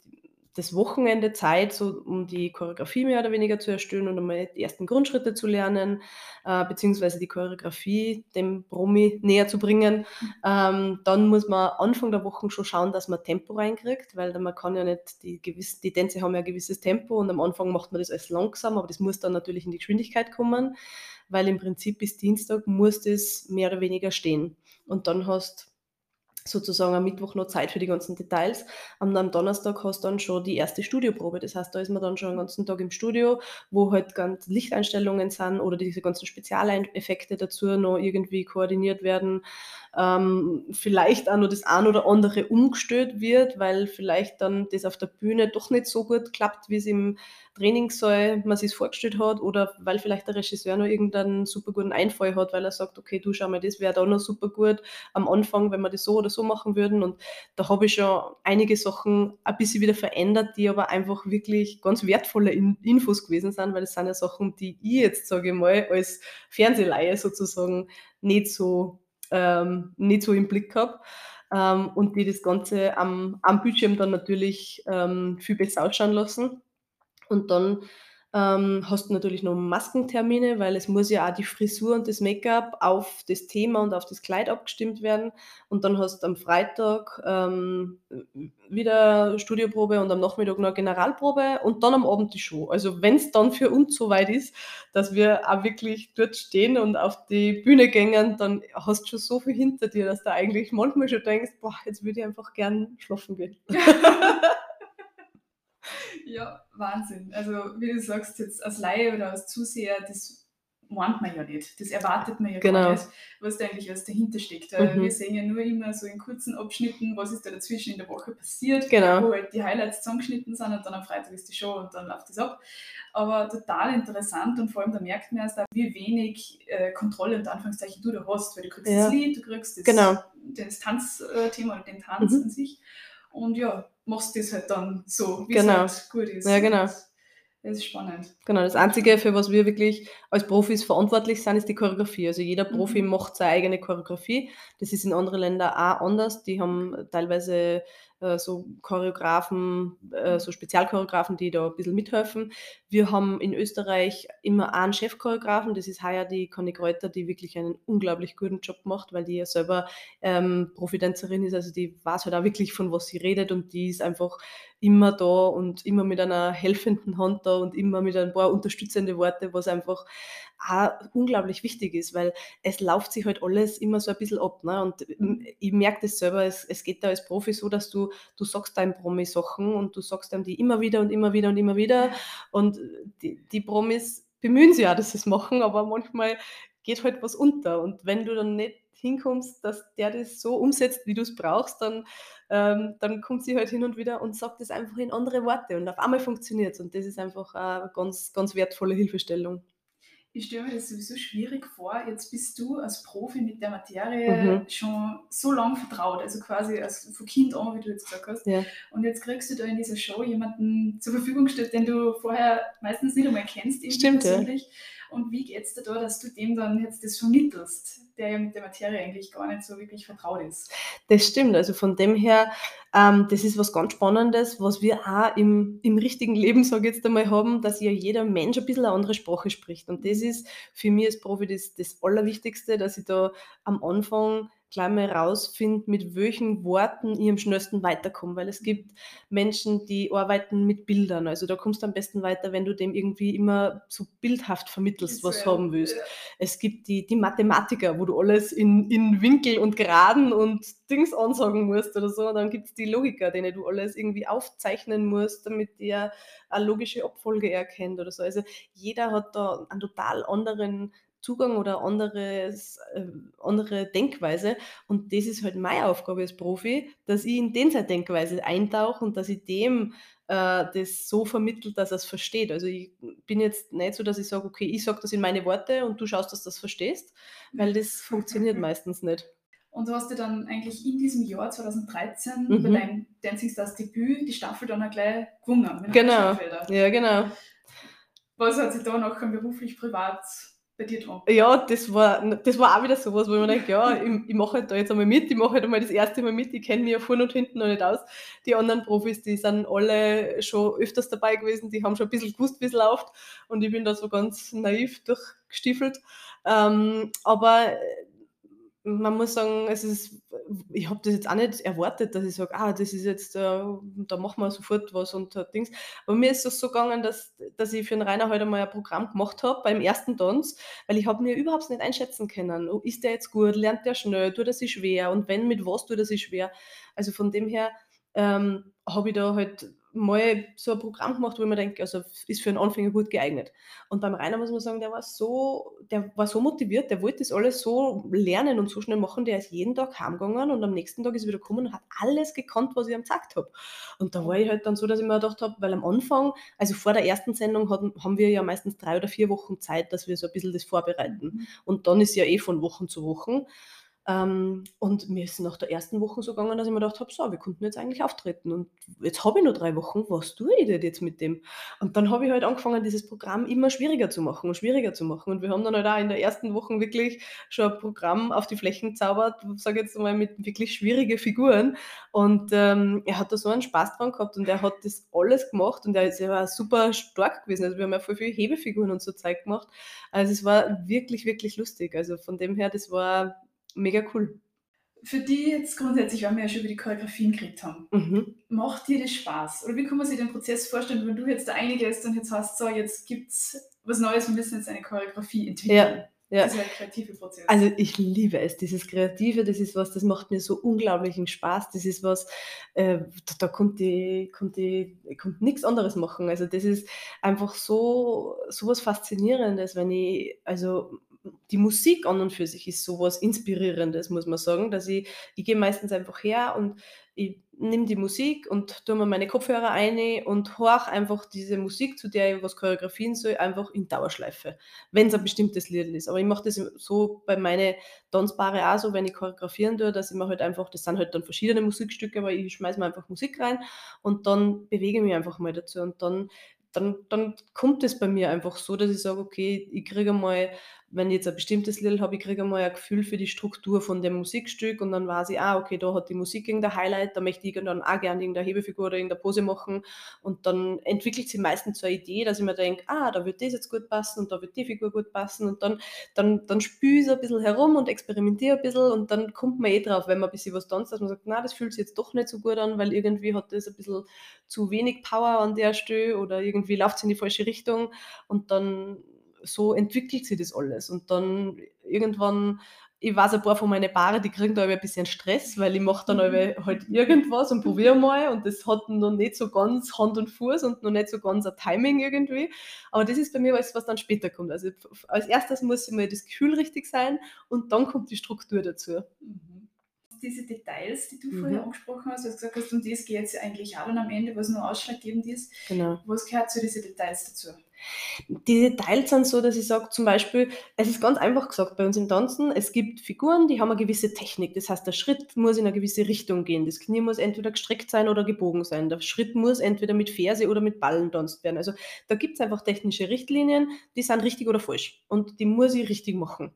das Wochenende Zeit, so um die Choreografie mehr oder weniger zu erstellen und einmal die ersten Grundschritte zu lernen, äh, beziehungsweise die Choreografie dem Promi näher zu bringen. Ähm, dann muss man Anfang der Woche schon schauen, dass man Tempo reinkriegt, weil man kann ja nicht, die, gewiss, die Tänze haben ja ein gewisses Tempo und am Anfang macht man das alles langsam, aber das muss dann natürlich in die Geschwindigkeit kommen, weil im Prinzip bis Dienstag muss das mehr oder weniger stehen. Und dann hast sozusagen am Mittwoch noch Zeit für die ganzen Details. Am, am Donnerstag hast du dann schon die erste Studioprobe. Das heißt, da ist man dann schon den ganzen Tag im Studio, wo halt ganz Lichteinstellungen sind oder diese ganzen Spezialeffekte dazu noch irgendwie koordiniert werden. Ähm, vielleicht auch noch das ein oder andere umgestellt wird, weil vielleicht dann das auf der Bühne doch nicht so gut klappt, wie es im Trainingssaal man sich vorgestellt hat oder weil vielleicht der Regisseur noch irgendeinen super guten Einfall hat, weil er sagt, okay, du schau mal, das wäre da noch super gut am Anfang, wenn wir das so oder so machen würden. Und da habe ich schon einige Sachen ein bisschen wieder verändert, die aber einfach wirklich ganz wertvolle Infos gewesen sind, weil das sind ja Sachen, die ich jetzt, sage ich mal, als Fernsehleihe sozusagen nicht so, ähm, nicht so im Blick habe. Ähm, und die das Ganze am, am Bildschirm dann natürlich ähm, viel besser ausschauen lassen. Und dann ähm, hast du natürlich noch Maskentermine, weil es muss ja auch die Frisur und das Make-up auf das Thema und auf das Kleid abgestimmt werden. Und dann hast du am Freitag ähm, wieder Studioprobe und am Nachmittag noch Generalprobe und dann am Abend die Show. Also wenn es dann für uns so weit ist, dass wir auch wirklich dort stehen und auf die Bühne gehen, dann hast du schon so viel hinter dir, dass du eigentlich manchmal schon denkst, boah, jetzt würde ich einfach gern schlafen gehen. Ja, Wahnsinn. Also, wie du sagst, jetzt als Laie oder als Zuseher, das meint man ja nicht. Das erwartet man ja genau. gar nicht, was da eigentlich alles dahinter steckt. Mhm. Wir sehen ja nur immer so in kurzen Abschnitten, was ist da dazwischen in der Woche passiert, genau. wo halt die Highlights zusammengeschnitten sind und dann am Freitag ist die Show und dann läuft das ab. Aber total interessant und vor allem da merkt man erst, wie wenig äh, Kontrolle und Anführungszeichen du da hast, weil du kriegst ja. das Lied, du kriegst das, genau. das Tanzthema oder den Tanz mhm. an sich und ja, machst das halt dann so, wie genau. es halt gut ist. Ja, genau. Das ist spannend. Genau, das Einzige, für was wir wirklich als Profis verantwortlich sind, ist die Choreografie. Also jeder Profi mhm. macht seine eigene Choreografie. Das ist in anderen Ländern auch anders. Die haben teilweise äh, so Choreografen, äh, so Spezialchoreografen, die da ein bisschen mithelfen. Wir haben in Österreich immer einen Chefchoreografen, das ist heuer die Conny Kräuter, die wirklich einen unglaublich guten Job macht, weil die ja selber ähm, Profitänzerin ist, also die weiß halt auch wirklich, von was sie redet und die ist einfach immer da und immer mit einer helfenden Hand da und immer mit ein paar unterstützende Worte, was einfach auch unglaublich wichtig ist, weil es läuft sich halt alles immer so ein bisschen ab. Ne? Und ich merke das selber, es, es geht da als Profi so, dass du, du sagst deinen Promi Sachen und du sagst einem die immer wieder und immer wieder und immer wieder. Und die, die Promis bemühen sich ja, dass sie es machen, aber manchmal geht halt was unter. Und wenn du dann nicht hinkommst, dass der das so umsetzt, wie du es brauchst, dann, ähm, dann kommt sie halt hin und wieder und sagt das einfach in andere Worte und auf einmal funktioniert es. Und das ist einfach eine ganz, ganz wertvolle Hilfestellung ich stelle mir das sowieso schwierig vor. Jetzt bist du als Profi mit der Materie mhm. schon so lange vertraut, also quasi als, von Kind an, wie du jetzt gesagt hast. Ja. Und jetzt kriegst du da in dieser Show jemanden zur Verfügung gestellt, den du vorher meistens nicht einmal kennst, Stimmt, persönlich. Ja. Und wie geht es dir da, dass du dem dann jetzt das vermittelst, der ja mit der Materie eigentlich gar nicht so wirklich vertraut ist? Das stimmt. Also von dem her, ähm, das ist was ganz Spannendes, was wir auch im, im richtigen Leben, sage ich jetzt einmal, haben, dass ja jeder Mensch ein bisschen eine andere Sprache spricht. Und das ist für mich als Profi das, das Allerwichtigste, dass ich da am Anfang gleich mal rausfinden, mit welchen Worten ich am schnellsten weiterkomme, weil es gibt Menschen, die arbeiten mit Bildern. Also da kommst du am besten weiter, wenn du dem irgendwie immer so bildhaft vermittelst, was du haben willst. Ja. Es gibt die, die Mathematiker, wo du alles in, in Winkel und Geraden und Dings ansagen musst oder so. Und dann gibt es die Logiker, denen du alles irgendwie aufzeichnen musst, damit der eine logische Abfolge erkennt oder so. Also jeder hat da einen total anderen Zugang oder anderes, äh, andere Denkweise. Und das ist halt meine Aufgabe als Profi, dass ich in den seine Denkweise eintauche und dass ich dem äh, das so vermittelt, dass er es versteht. Also ich bin jetzt nicht so, dass ich sage, okay, ich sage das in meine Worte und du schaust, dass du das verstehst, weil das funktioniert meistens nicht. Und du hast dir dann eigentlich in diesem Jahr 2013 mhm. bei deinem Dancing Stars Debüt die Staffel dann auch gleich gewonnen. Genau. Ja, genau. Was hat sich da nachher beruflich, privat bei dir dran? Ja, das war, das war auch wieder sowas, wo ich mir denke, ja, ich, ich mache halt da jetzt einmal mit, ich mache halt einmal das erste Mal mit, ich kenne mich ja vorne und hinten noch nicht aus. Die anderen Profis, die sind alle schon öfters dabei gewesen, die haben schon ein bisschen gewusst, wie es läuft und ich bin da so ganz naiv durchgestiefelt. Ähm, aber man muss sagen, es ist, ich habe das jetzt auch nicht erwartet, dass ich sage, ah, das ist jetzt, äh, da machen wir sofort was und uh, Dings. Aber mir ist es so gegangen, dass, dass ich für den Rainer heute halt mal ein Programm gemacht habe beim ersten Tanz, weil ich habe mir überhaupt nicht einschätzen können. Oh, ist der jetzt gut, lernt der schnell, tut er sich schwer und wenn, mit was tut er sich schwer. Also von dem her ähm, habe ich da halt mal so ein Programm gemacht, wo ich mir denke, also ist für einen Anfänger gut geeignet. Und beim Rainer muss man sagen, der war so, der war so motiviert, der wollte das alles so lernen und so schnell machen, der ist jeden Tag heimgegangen und am nächsten Tag ist er wieder gekommen und hat alles gekannt, was ich ihm gesagt habe. Und da war ich halt dann so, dass ich mir gedacht habe, weil am Anfang, also vor der ersten Sendung hatten, haben wir ja meistens drei oder vier Wochen Zeit, dass wir so ein bisschen das vorbereiten. Mhm. Und dann ist ja eh von Wochen zu Wochen. Ähm, und mir ist nach der ersten Woche so gegangen, dass ich mir gedacht habe, so, wir konnten jetzt eigentlich auftreten und jetzt habe ich nur drei Wochen, was tue ich denn jetzt mit dem? Und dann habe ich halt angefangen, dieses Programm immer schwieriger zu machen und schwieriger zu machen. Und wir haben dann halt auch in der ersten Woche wirklich schon ein Programm auf die Flächen gezaubert, sage jetzt mal, mit wirklich schwierigen Figuren. Und ähm, er hat da so einen Spaß dran gehabt und er hat das alles gemacht und er, war super stark gewesen. Also wir haben ja voll viele Hebefiguren und so Zeug gemacht. Also es war wirklich, wirklich lustig. Also von dem her, das war mega cool. Für die jetzt grundsätzlich, weil wir ja schon über die Choreografien geredet haben, mhm. macht dir das Spaß? Oder wie kann man sich den Prozess vorstellen, wenn du jetzt da eingehst und jetzt hast, so, jetzt gibt es was Neues, wir müssen jetzt eine Choreografie entwickeln? Ja. Ja. Das ist ein kreativer Prozess. Also ich liebe es, dieses Kreative, das ist was, das macht mir so unglaublichen Spaß. Das ist was, äh, da, da ich, konnte ich, ich konnte nichts anderes machen. Also das ist einfach so, so was Faszinierendes, wenn ich, also die Musik an und für sich ist sowas Inspirierendes, muss man sagen, dass ich, ich gehe meistens einfach her und ich nehme die Musik und tue mir meine Kopfhörer ein und horch einfach diese Musik, zu der ich was choreografieren soll, einfach in Dauerschleife, wenn es ein bestimmtes Lied ist. Aber ich mache das so bei meinen Tanzpaare auch so, wenn ich choreografieren tue, dass ich mir halt einfach, das sind halt dann verschiedene Musikstücke, aber ich schmeiße mir einfach Musik rein und dann bewege ich mich einfach mal dazu und dann dann, dann kommt es bei mir einfach so, dass ich sage, okay, ich kriege mal wenn ich jetzt ein bestimmtes Lied habe, ich kriege einmal ein Gefühl für die Struktur von dem Musikstück und dann weiß ich, ah, okay, da hat die Musik irgendein Highlight, da möchte ich dann auch gerne irgendeine Hebefigur oder irgendeine Pose machen. Und dann entwickelt sich meistens so eine Idee, dass ich mir denke, ah, da wird das jetzt gut passen und da wird die Figur gut passen. Und dann, dann, dann spüre ich so ein bisschen herum und experimentiere ein bisschen und dann kommt man eh drauf, wenn man ein bisschen was tanzt, dass man sagt, na, das fühlt sich jetzt doch nicht so gut an, weil irgendwie hat das ein bisschen zu wenig Power an der Stelle oder irgendwie läuft es in die falsche Richtung. Und dann so entwickelt sich das alles. Und dann irgendwann, ich weiß ein paar von meinen Paare, die kriegen da ein bisschen Stress, weil ich mache dann mhm. halt irgendwas und probiere mal und das hat noch nicht so ganz Hand und Fuß und noch nicht so ganz ein Timing irgendwie. Aber das ist bei mir was, was dann später kommt. Also als erstes muss mal das Gefühl richtig sein und dann kommt die Struktur dazu. Mhm diese Details, die du mhm. vorher angesprochen hast, was du gesagt hast, um das geht es eigentlich auch dann am Ende, was nur ausschlaggebend ist. Genau. Was gehört zu diesen Details dazu? Die Details sind so, dass ich sage, zum Beispiel, es ist ganz einfach gesagt bei uns im Tanzen, es gibt Figuren, die haben eine gewisse Technik. Das heißt, der Schritt muss in eine gewisse Richtung gehen. Das Knie muss entweder gestreckt sein oder gebogen sein. Der Schritt muss entweder mit Ferse oder mit Ballen tanzt werden. Also da gibt es einfach technische Richtlinien, die sind richtig oder falsch. Und die muss ich richtig machen.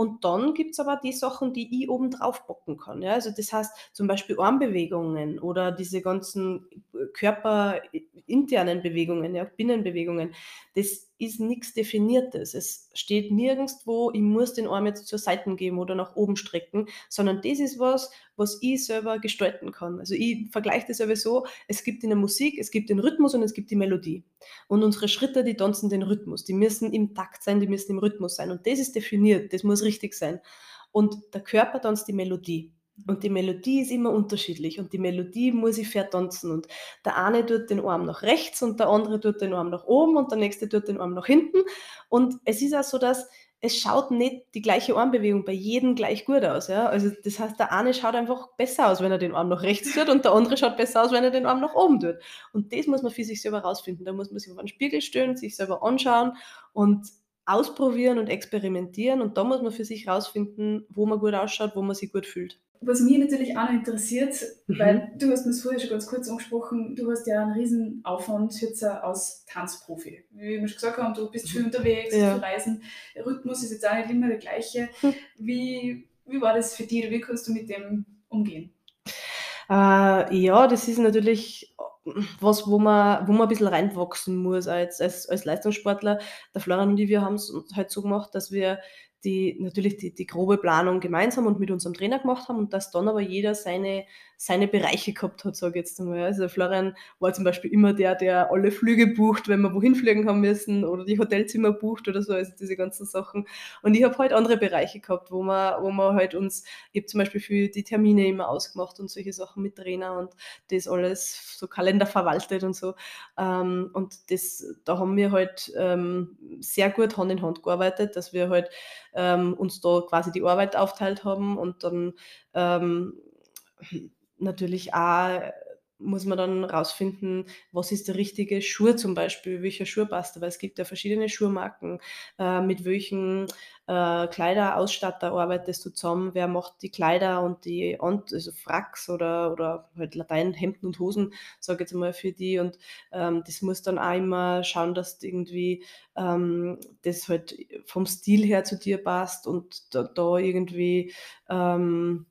Und dann gibt es aber die Sachen, die ich oben drauf bocken kann. Ja? Also das heißt zum Beispiel Armbewegungen oder diese ganzen körperinternen Bewegungen, ja, Binnenbewegungen das ist nichts Definiertes. Es steht nirgendwo, ich muss den Arm jetzt zur Seite geben oder nach oben strecken, sondern das ist was, was ich selber gestalten kann. Also ich vergleiche das sowieso, es gibt in der Musik, es gibt den Rhythmus und es gibt die Melodie. Und unsere Schritte, die tanzen den Rhythmus. Die müssen im Takt sein, die müssen im Rhythmus sein. Und das ist definiert, das muss richtig sein. Und der Körper tanzt die Melodie. Und die Melodie ist immer unterschiedlich und die Melodie muss ich vertanzen und der eine tut den Arm nach rechts und der andere tut den Arm nach oben und der nächste tut den Arm nach hinten. Und es ist auch so, dass es schaut nicht die gleiche Armbewegung bei jedem gleich gut aus. Ja? Also das heißt, der eine schaut einfach besser aus, wenn er den Arm nach rechts tut und der andere schaut besser aus, wenn er den Arm nach oben tut. Und das muss man für sich selber rausfinden. Da muss man sich auf einen Spiegel stellen, sich selber anschauen und ausprobieren und experimentieren. Und da muss man für sich rausfinden, wo man gut ausschaut, wo man sich gut fühlt. Was mich natürlich auch noch interessiert, mhm. weil du hast mir vorher schon ganz kurz angesprochen, du hast ja einen riesen Aufwand jetzt als Tanzprofi. Wie wir schon gesagt haben, du bist viel unterwegs, ja. viel reisen, der Rhythmus ist jetzt auch nicht immer der gleiche. Hm. Wie, wie war das für dich? Wie kannst du mit dem umgehen? Äh, ja, das ist natürlich was, wo man, wo man ein bisschen reinwachsen muss als, als, als Leistungssportler. Der Florian und ich, wir haben es halt so gemacht, dass wir die natürlich die, die grobe Planung gemeinsam und mit unserem Trainer gemacht haben und dass dann aber jeder seine, seine Bereiche gehabt hat, sage ich jetzt einmal. Also Florian war zum Beispiel immer der, der alle Flüge bucht, wenn wir wohin fliegen haben müssen oder die Hotelzimmer bucht oder so, also diese ganzen Sachen. Und ich habe halt andere Bereiche gehabt, wo man, wo man halt uns, ich habe zum Beispiel für die Termine immer ausgemacht und solche Sachen mit Trainer und das alles so Kalender verwaltet und so. Ähm, und das, da haben wir halt ähm, sehr gut Hand in Hand gearbeitet, dass wir halt ähm, uns da quasi die Arbeit aufteilt haben und dann natürlich auch muss man dann rausfinden, was ist der richtige Schuh zum Beispiel, welcher Schuh passt. Weil es gibt ja verschiedene Schuhmarken, äh, mit welchen äh, Kleiderausstatter arbeitest du zusammen, wer macht die Kleider und die also Fracks oder, oder halt Latein, Hemden und Hosen, sage ich jetzt mal für die. Und ähm, das muss dann auch immer schauen, dass irgendwie ähm, das halt vom Stil her zu dir passt und da, da irgendwie ähm,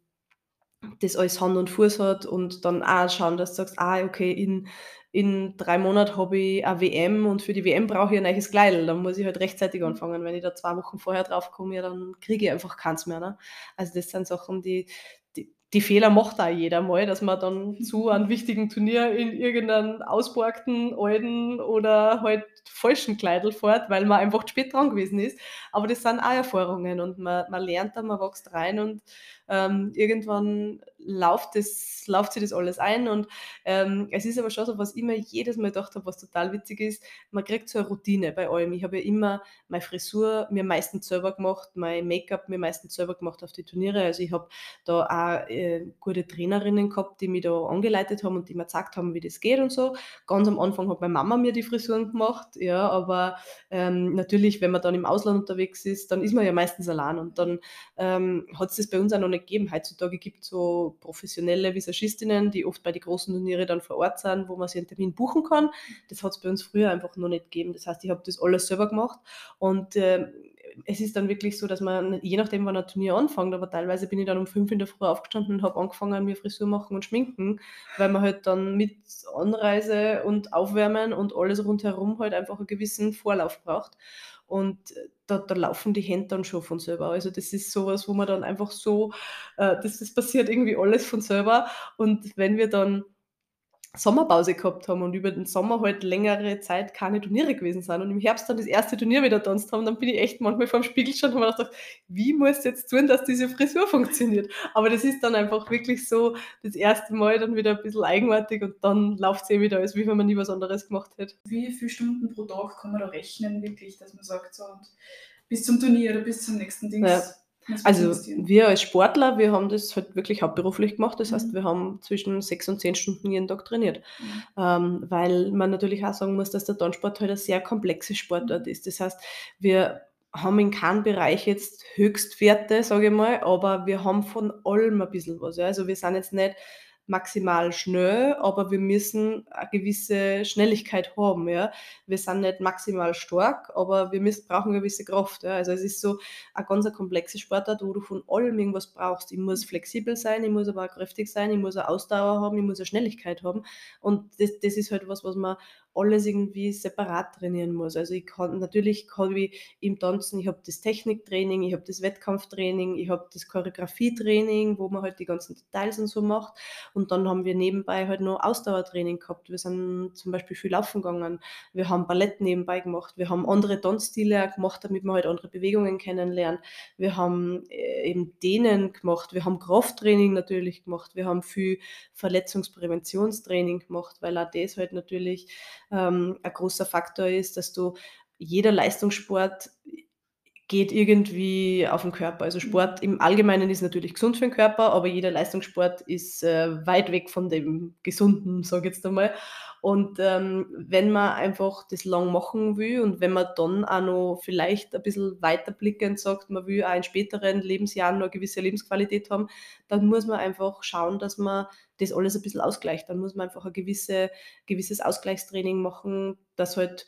das alles Hand und Fuß hat und dann auch schauen, dass du sagst, ah, okay, in, in drei Monaten habe ich eine WM und für die WM brauche ich ein neues Kleidel. Dann muss ich halt rechtzeitig anfangen. Wenn ich da zwei Wochen vorher drauf komme, ja, dann kriege ich einfach keins mehr. Ne? Also das sind Sachen, die, die, die Fehler macht auch jeder mal, dass man dann zu einem wichtigen Turnier in irgendeinen ausborgten, alten oder halt falschen Kleidel fährt, weil man einfach spät dran gewesen ist. Aber das sind auch Erfahrungen und man, man lernt da, man wächst rein und ähm, irgendwann läuft, das, läuft sich das alles ein. Und ähm, es ist aber schon so, was ich immer jedes Mal gedacht habe, was total witzig ist, man kriegt so eine Routine bei allem. Ich habe ja immer meine Frisur mir meistens selber gemacht, mein Make-up mir meistens selber gemacht auf die Turniere. Also ich habe da auch äh, gute Trainerinnen gehabt, die mich da angeleitet haben und die mir gesagt haben, wie das geht und so. Ganz am Anfang hat meine Mama mir die Frisuren gemacht, ja, aber ähm, natürlich, wenn man dann im Ausland unterwegs ist, dann ist man ja meistens allein und dann ähm, hat es das bei uns auch noch nicht gegeben. Heutzutage gibt es so professionelle Visagistinnen, die oft bei den großen Turniere dann vor Ort sind, wo man sich einen Termin buchen kann. Das hat es bei uns früher einfach noch nicht gegeben. Das heißt, ich habe das alles selber gemacht und äh, es ist dann wirklich so, dass man, je nachdem, wann ein Turnier anfängt, aber teilweise bin ich dann um fünf in der Früh aufgestanden und habe angefangen, mir Frisur machen und schminken, weil man halt dann mit Anreise und Aufwärmen und alles rundherum halt einfach einen gewissen Vorlauf braucht. Und da, da laufen die Hände dann schon von selber. Also das ist sowas, wo man dann einfach so, äh, das, das passiert irgendwie alles von selber. Und wenn wir dann Sommerpause gehabt haben und über den Sommer halt längere Zeit keine Turniere gewesen sind und im Herbst dann das erste Turnier wieder tanzt haben, dann bin ich echt manchmal vor dem Spiegel schon und habe gedacht, wie muss ich jetzt tun, dass diese Frisur funktioniert? Aber das ist dann einfach wirklich so das erste Mal dann wieder ein bisschen eigenartig und dann läuft es eh wieder, als wie wenn man nie was anderes gemacht hätte. Wie viele Stunden pro Tag kann man da rechnen, wirklich, dass man sagt, so und bis zum Turnier oder bis zum nächsten Ding? Ja. Also wir als Sportler, wir haben das halt wirklich hauptberuflich gemacht. Das mhm. heißt, wir haben zwischen sechs und zehn Stunden jeden Tag trainiert. Mhm. Ähm, weil man natürlich auch sagen muss, dass der Turnsport halt ein sehr komplexes Sportart mhm. ist. Das heißt, wir haben in keinem Bereich jetzt Höchstwerte, sage ich mal, aber wir haben von allem ein bisschen was. Ja. Also wir sind jetzt nicht maximal schnell, aber wir müssen eine gewisse Schnelligkeit haben. Ja. Wir sind nicht maximal stark, aber wir müssen, brauchen eine gewisse Kraft. Ja. Also es ist so ein ganz ein komplexes Sportart, wo du von allem irgendwas brauchst. Ich muss flexibel sein, ich muss aber auch kräftig sein, ich muss eine Ausdauer haben, ich muss eine Schnelligkeit haben. Und das, das ist halt was, was man alles irgendwie separat trainieren muss. Also ich kann natürlich kann ich im Tanzen, ich habe das Techniktraining, ich habe das Wettkampftraining, ich habe das Choreografietraining, wo man halt die ganzen Details und so macht. Und dann haben wir nebenbei halt noch Ausdauertraining gehabt. Wir sind zum Beispiel viel laufen gegangen. Wir haben Ballett nebenbei gemacht. Wir haben andere Tanzstile gemacht, damit man halt andere Bewegungen kennenlernt. Wir haben äh, eben Dehnen gemacht. Wir haben Krafttraining natürlich gemacht. Wir haben viel Verletzungspräventionstraining gemacht, weil auch das halt natürlich ähm, ein großer Faktor ist, dass du jeder Leistungssport geht irgendwie auf den Körper. Also Sport im Allgemeinen ist natürlich gesund für den Körper, aber jeder Leistungssport ist äh, weit weg von dem Gesunden, sage ich jetzt einmal. Und ähm, wenn man einfach das lang machen will und wenn man dann auch noch vielleicht ein bisschen weiterblickend sagt, man will auch in späteren Lebensjahren noch eine gewisse Lebensqualität haben, dann muss man einfach schauen, dass man das alles ein bisschen ausgleicht. Dann muss man einfach ein gewisse, gewisses Ausgleichstraining machen, dass halt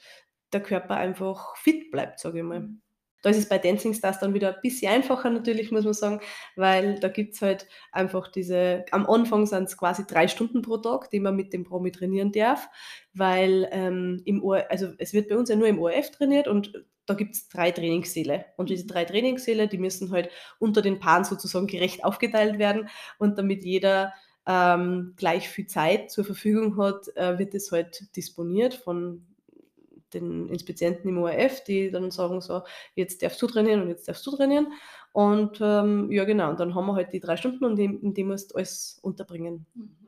der Körper einfach fit bleibt, sage ich mal. Da ist es bei Dancing Stars dann wieder ein bisschen einfacher natürlich, muss man sagen, weil da gibt es halt einfach diese, am Anfang sind es quasi drei Stunden pro Tag, die man mit dem Promi trainieren darf, weil ähm, im OR, also es wird bei uns ja nur im ORF trainiert und da gibt es drei Trainingssäle. Und diese drei Trainingssäle, die müssen halt unter den Paaren sozusagen gerecht aufgeteilt werden und damit jeder ähm, gleich viel Zeit zur Verfügung hat, äh, wird es halt disponiert von den Inspizienten im ORF, die dann sagen so, jetzt darfst du trainieren und jetzt darfst du trainieren. Und ähm, ja, genau, und dann haben wir halt die drei Stunden und in, in die musst du alles unterbringen. Mhm.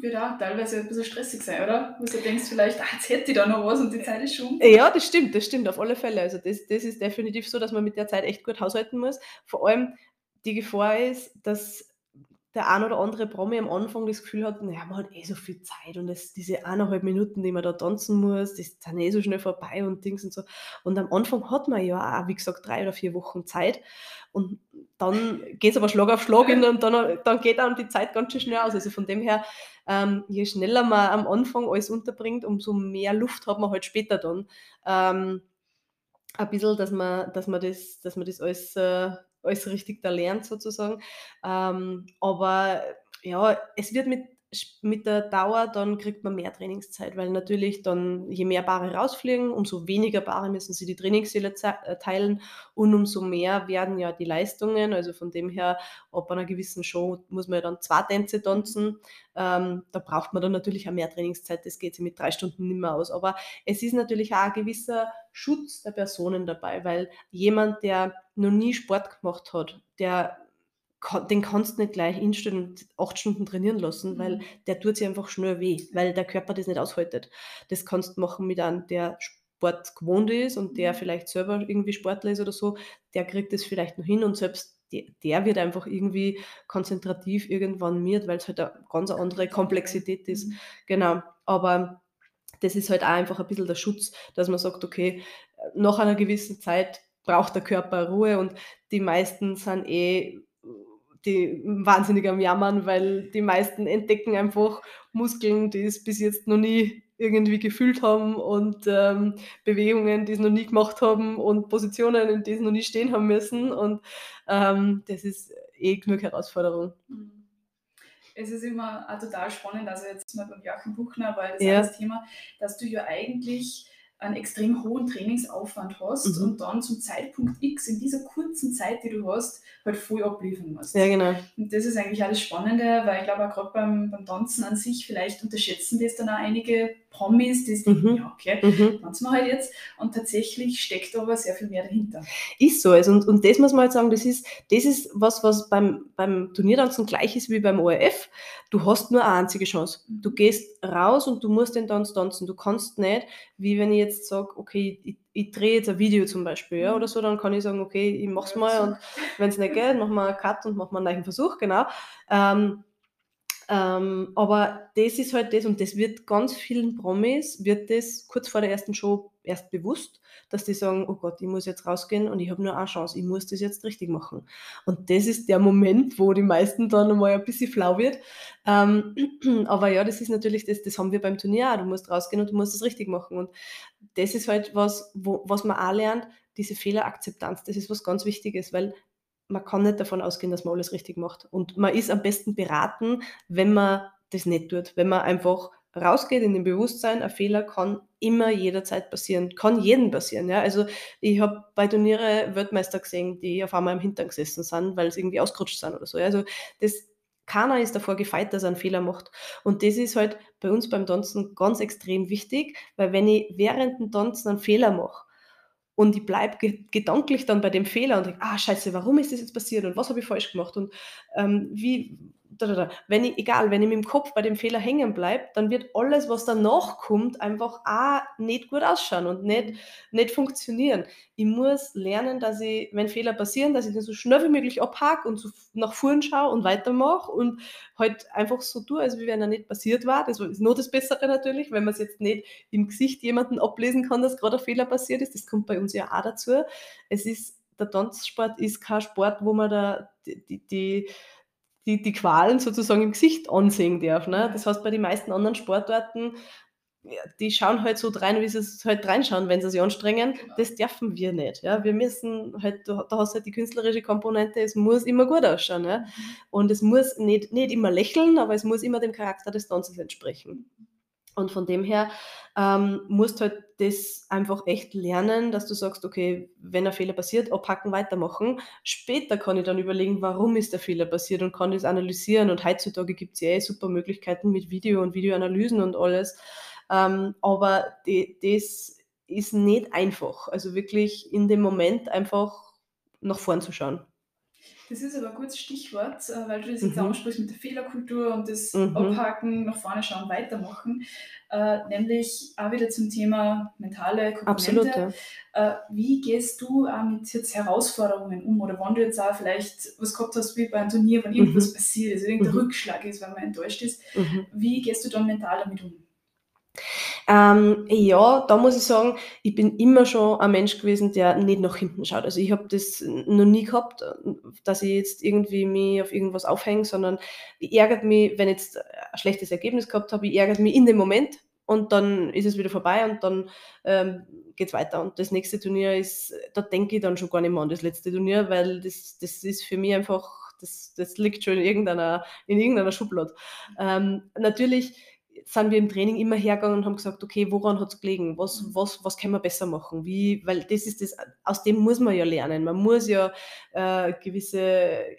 Wird auch teilweise ein bisschen stressig sein, oder? Wo du denkst vielleicht, ach, jetzt hätte ich da noch was und die Zeit ist schon. Ja, das stimmt, das stimmt auf alle Fälle. Also das, das ist definitiv so, dass man mit der Zeit echt gut haushalten muss. Vor allem die Gefahr ist, dass der ein oder andere Promi am Anfang das Gefühl hat, naja, man hat eh so viel Zeit und das, diese eineinhalb Minuten, die man da tanzen muss, das sind eh so schnell vorbei und Dings und so. Und am Anfang hat man ja auch, wie gesagt, drei oder vier Wochen Zeit und dann geht es aber Schlag auf Schlag und dann, dann geht auch die Zeit ganz schön schnell aus. Also von dem her, ähm, je schneller man am Anfang alles unterbringt, umso mehr Luft hat man halt später dann. Ähm, ein bisschen, dass man, dass man, das, dass man das alles äh, alles richtig da lernt sozusagen. Ähm, aber ja, es wird mit, mit der Dauer, dann kriegt man mehr Trainingszeit, weil natürlich dann, je mehr Paare rausfliegen, umso weniger Paare müssen sie die Trainingsziele äh, teilen und umso mehr werden ja die Leistungen. Also von dem her, ab einer gewissen Show muss man ja dann zwei Tänze tanzen. Ähm, da braucht man dann natürlich auch mehr Trainingszeit. Das geht sich mit drei Stunden nicht mehr aus. Aber es ist natürlich auch ein gewisser Schutz der Personen dabei, weil jemand, der noch nie Sport gemacht hat, der den kannst du nicht gleich instant acht Stunden trainieren lassen, weil mhm. der tut sich einfach schnell weh, weil der Körper das nicht aushaltet. Das kannst du machen mit einem, der Sport gewohnt ist und der mhm. vielleicht selber irgendwie Sportler ist oder so, der kriegt das vielleicht noch hin und selbst der, der wird einfach irgendwie konzentrativ irgendwann miert, weil es halt eine ganz andere Komplexität ist. Mhm. Genau. Aber das ist halt auch einfach ein bisschen der Schutz, dass man sagt, okay, nach einer gewissen Zeit braucht der Körper Ruhe und die meisten sind eh die wahnsinnig am Jammern, weil die meisten entdecken einfach Muskeln, die es bis jetzt noch nie irgendwie gefühlt haben und ähm, Bewegungen, die es noch nie gemacht haben und Positionen, in denen sie noch nie stehen haben müssen. Und ähm, das ist eh genug Herausforderung. Mhm. Es ist immer auch total spannend, also jetzt mal beim Joachim Buchner, weil das ja. ist das Thema, dass du ja eigentlich einen extrem hohen Trainingsaufwand hast mhm. und dann zum Zeitpunkt X in dieser kurzen Zeit, die du hast, halt voll abliefern musst. Ja, genau. Und das ist eigentlich alles Spannende, weil ich glaube auch gerade beim, beim Tanzen an sich, vielleicht unterschätzen das dann auch einige Promis, die denken, mhm. ja, okay, mhm. tanzen wir halt jetzt. Und tatsächlich steckt aber sehr viel mehr dahinter. Ist so. Also, und, und das muss man halt sagen, das ist, das ist was, was beim, beim Turniertanzen gleich ist wie beim ORF. Du hast nur eine einzige Chance. Mhm. Du gehst raus und du musst den Tanz tanzen. Du kannst nicht, wie wenn ich jetzt sage, okay, ich, ich drehe jetzt ein Video zum Beispiel, ja, mhm. oder so, dann kann ich sagen, okay, ich mach's mal und wenn es nicht geht, machen wir einen Cut und machen wir einen neuen Versuch, genau. Ähm, ähm, aber das ist halt das, und das wird ganz vielen Promis, wird das kurz vor der ersten Show erst bewusst, dass die sagen, oh Gott, ich muss jetzt rausgehen und ich habe nur eine Chance, ich muss das jetzt richtig machen. Und das ist der Moment, wo die meisten dann einmal ein bisschen flau wird. Ähm, aber ja, das ist natürlich das, das haben wir beim Turnier auch. Du musst rausgehen und du musst es richtig machen. Und das ist halt was, wo, was man auch lernt, diese Fehlerakzeptanz, das ist was ganz Wichtiges, weil man kann nicht davon ausgehen, dass man alles richtig macht. Und man ist am besten beraten, wenn man das nicht tut, wenn man einfach rausgeht in dem Bewusstsein, ein Fehler kann immer jederzeit passieren, kann jedem passieren. Ja? Also ich habe bei Turniere Weltmeister gesehen, die auf einmal im Hintern gesessen sind, weil sie irgendwie ausgerutscht sind oder so. Ja? Also das keiner ist davor gefeit, dass er einen Fehler macht. Und das ist halt bei uns beim Tanzen ganz extrem wichtig, weil wenn ich während dem Tanzen einen Fehler mache und ich bleibe gedanklich dann bei dem Fehler und denke, ah, scheiße, warum ist das jetzt passiert und was habe ich falsch gemacht und ähm, wie. Wenn ich, egal, wenn ich mit dem Kopf bei dem Fehler hängen bleibe, dann wird alles, was danach kommt, einfach auch nicht gut ausschauen und nicht, nicht funktionieren. Ich muss lernen, dass ich, wenn Fehler passieren, dass ich den so schnell wie möglich abhake und so nach vorn schaue und weitermache und halt einfach so tue, als wenn er nicht passiert war. Das ist nur das Bessere natürlich, wenn man es jetzt nicht im Gesicht jemanden ablesen kann, dass gerade ein Fehler passiert ist. Das kommt bei uns ja auch dazu. Es ist, der Tanzsport ist kein Sport, wo man da die, die, die die, die Qualen sozusagen im Gesicht ansehen darf. Ne? Das heißt, bei den meisten anderen Sportarten, die schauen halt so rein, wie sie es halt reinschauen, wenn sie sich anstrengen. Genau. Das dürfen wir nicht. Ja? Wir müssen halt, da hast du halt die künstlerische Komponente, es muss immer gut ausschauen. Ja? Mhm. Und es muss nicht, nicht immer lächeln, aber es muss immer dem Charakter des Tanzes entsprechen. Und von dem her ähm, musst halt das einfach echt lernen, dass du sagst, okay, wenn ein Fehler passiert, abhacken, weitermachen. Später kann ich dann überlegen, warum ist der Fehler passiert und kann das analysieren. Und heutzutage gibt es ja eh super Möglichkeiten mit Video und Videoanalysen und alles. Ähm, aber die, das ist nicht einfach. Also wirklich in dem Moment einfach nach vorn zu schauen. Das ist aber ein gutes Stichwort, äh, weil du das jetzt mhm. ansprichst mit der Fehlerkultur und das mhm. Abhaken, nach vorne schauen, weitermachen. Äh, nämlich auch wieder zum Thema mentale Komponente. Absolut, ja. äh, wie gehst du auch mit jetzt Herausforderungen um? Oder wenn du jetzt auch vielleicht was gehabt hast wie bei einem Turnier, wenn irgendwas mhm. passiert ist, irgendein mhm. Rückschlag ist, wenn man enttäuscht ist, mhm. wie gehst du dann mental damit um? Ähm, ja, da muss ich sagen, ich bin immer schon ein Mensch gewesen, der nicht nach hinten schaut. Also ich habe das noch nie gehabt, dass ich jetzt irgendwie mich auf irgendwas aufhänge, sondern ich ärgert mich, wenn ich jetzt ein schlechtes Ergebnis gehabt habe, ich ärgert mich in dem Moment und dann ist es wieder vorbei und dann ähm, geht es weiter. Und das nächste Turnier ist, da denke ich dann schon gar nicht mehr an das letzte Turnier, weil das, das ist für mich einfach, das, das liegt schon in irgendeiner, in irgendeiner Schublade. Ähm, natürlich sind wir im Training immer hergegangen und haben gesagt, okay, woran hat es gelegen? Was, was, was können wir besser machen? Wie, weil das ist das, aus dem muss man ja lernen. Man muss ja äh, gewisse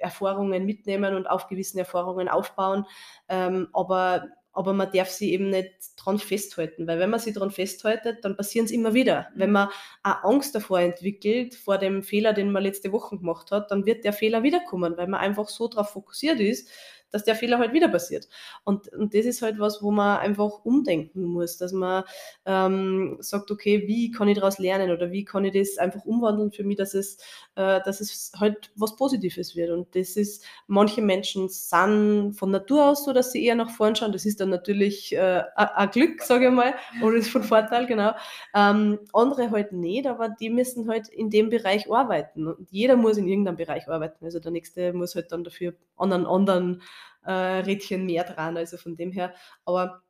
Erfahrungen mitnehmen und auf gewissen Erfahrungen aufbauen. Ähm, aber, aber man darf sie eben nicht dran festhalten, weil wenn man sie dran festhält, dann passieren es immer wieder. Wenn man auch Angst davor entwickelt, vor dem Fehler, den man letzte Woche gemacht hat, dann wird der Fehler wiederkommen, weil man einfach so darauf fokussiert ist, dass der Fehler halt wieder passiert. Und, und das ist halt was, wo man einfach umdenken muss, dass man ähm, sagt, okay, wie kann ich daraus lernen oder wie kann ich das einfach umwandeln für mich, dass es, äh, dass es halt was Positives wird. Und das ist, manche Menschen sind von Natur aus so, dass sie eher nach vorn schauen. Das ist dann natürlich äh, ein Glück, sage ich mal, oder ist von Vorteil, genau. Ähm, andere halt nicht, aber die müssen halt in dem Bereich arbeiten. Und jeder muss in irgendeinem Bereich arbeiten. Also der nächste muss halt dann dafür an einen anderen äh, Rädchen mehr dran. Also von dem her, aber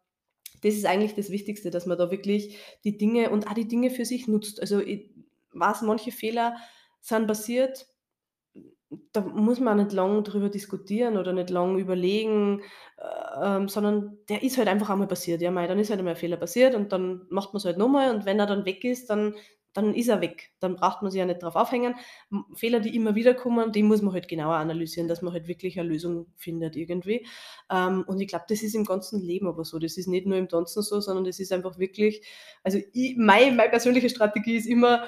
das ist eigentlich das Wichtigste, dass man da wirklich die Dinge und auch die Dinge für sich nutzt. Also ich weiß, manche Fehler sind passiert, da muss man nicht lange drüber diskutieren oder nicht lange überlegen, äh, ähm, sondern der ist halt einfach einmal passiert. Ja, mei, dann ist halt einmal ein Fehler passiert und dann macht man es halt nochmal und wenn er dann weg ist, dann dann ist er weg. Dann braucht man sich ja nicht drauf aufhängen. Fehler, die immer wieder kommen, die muss man halt genauer analysieren, dass man halt wirklich eine Lösung findet irgendwie. Ähm, und ich glaube, das ist im ganzen Leben aber so. Das ist nicht nur im Tanzen so, sondern das ist einfach wirklich, also ich, meine, meine persönliche Strategie ist immer,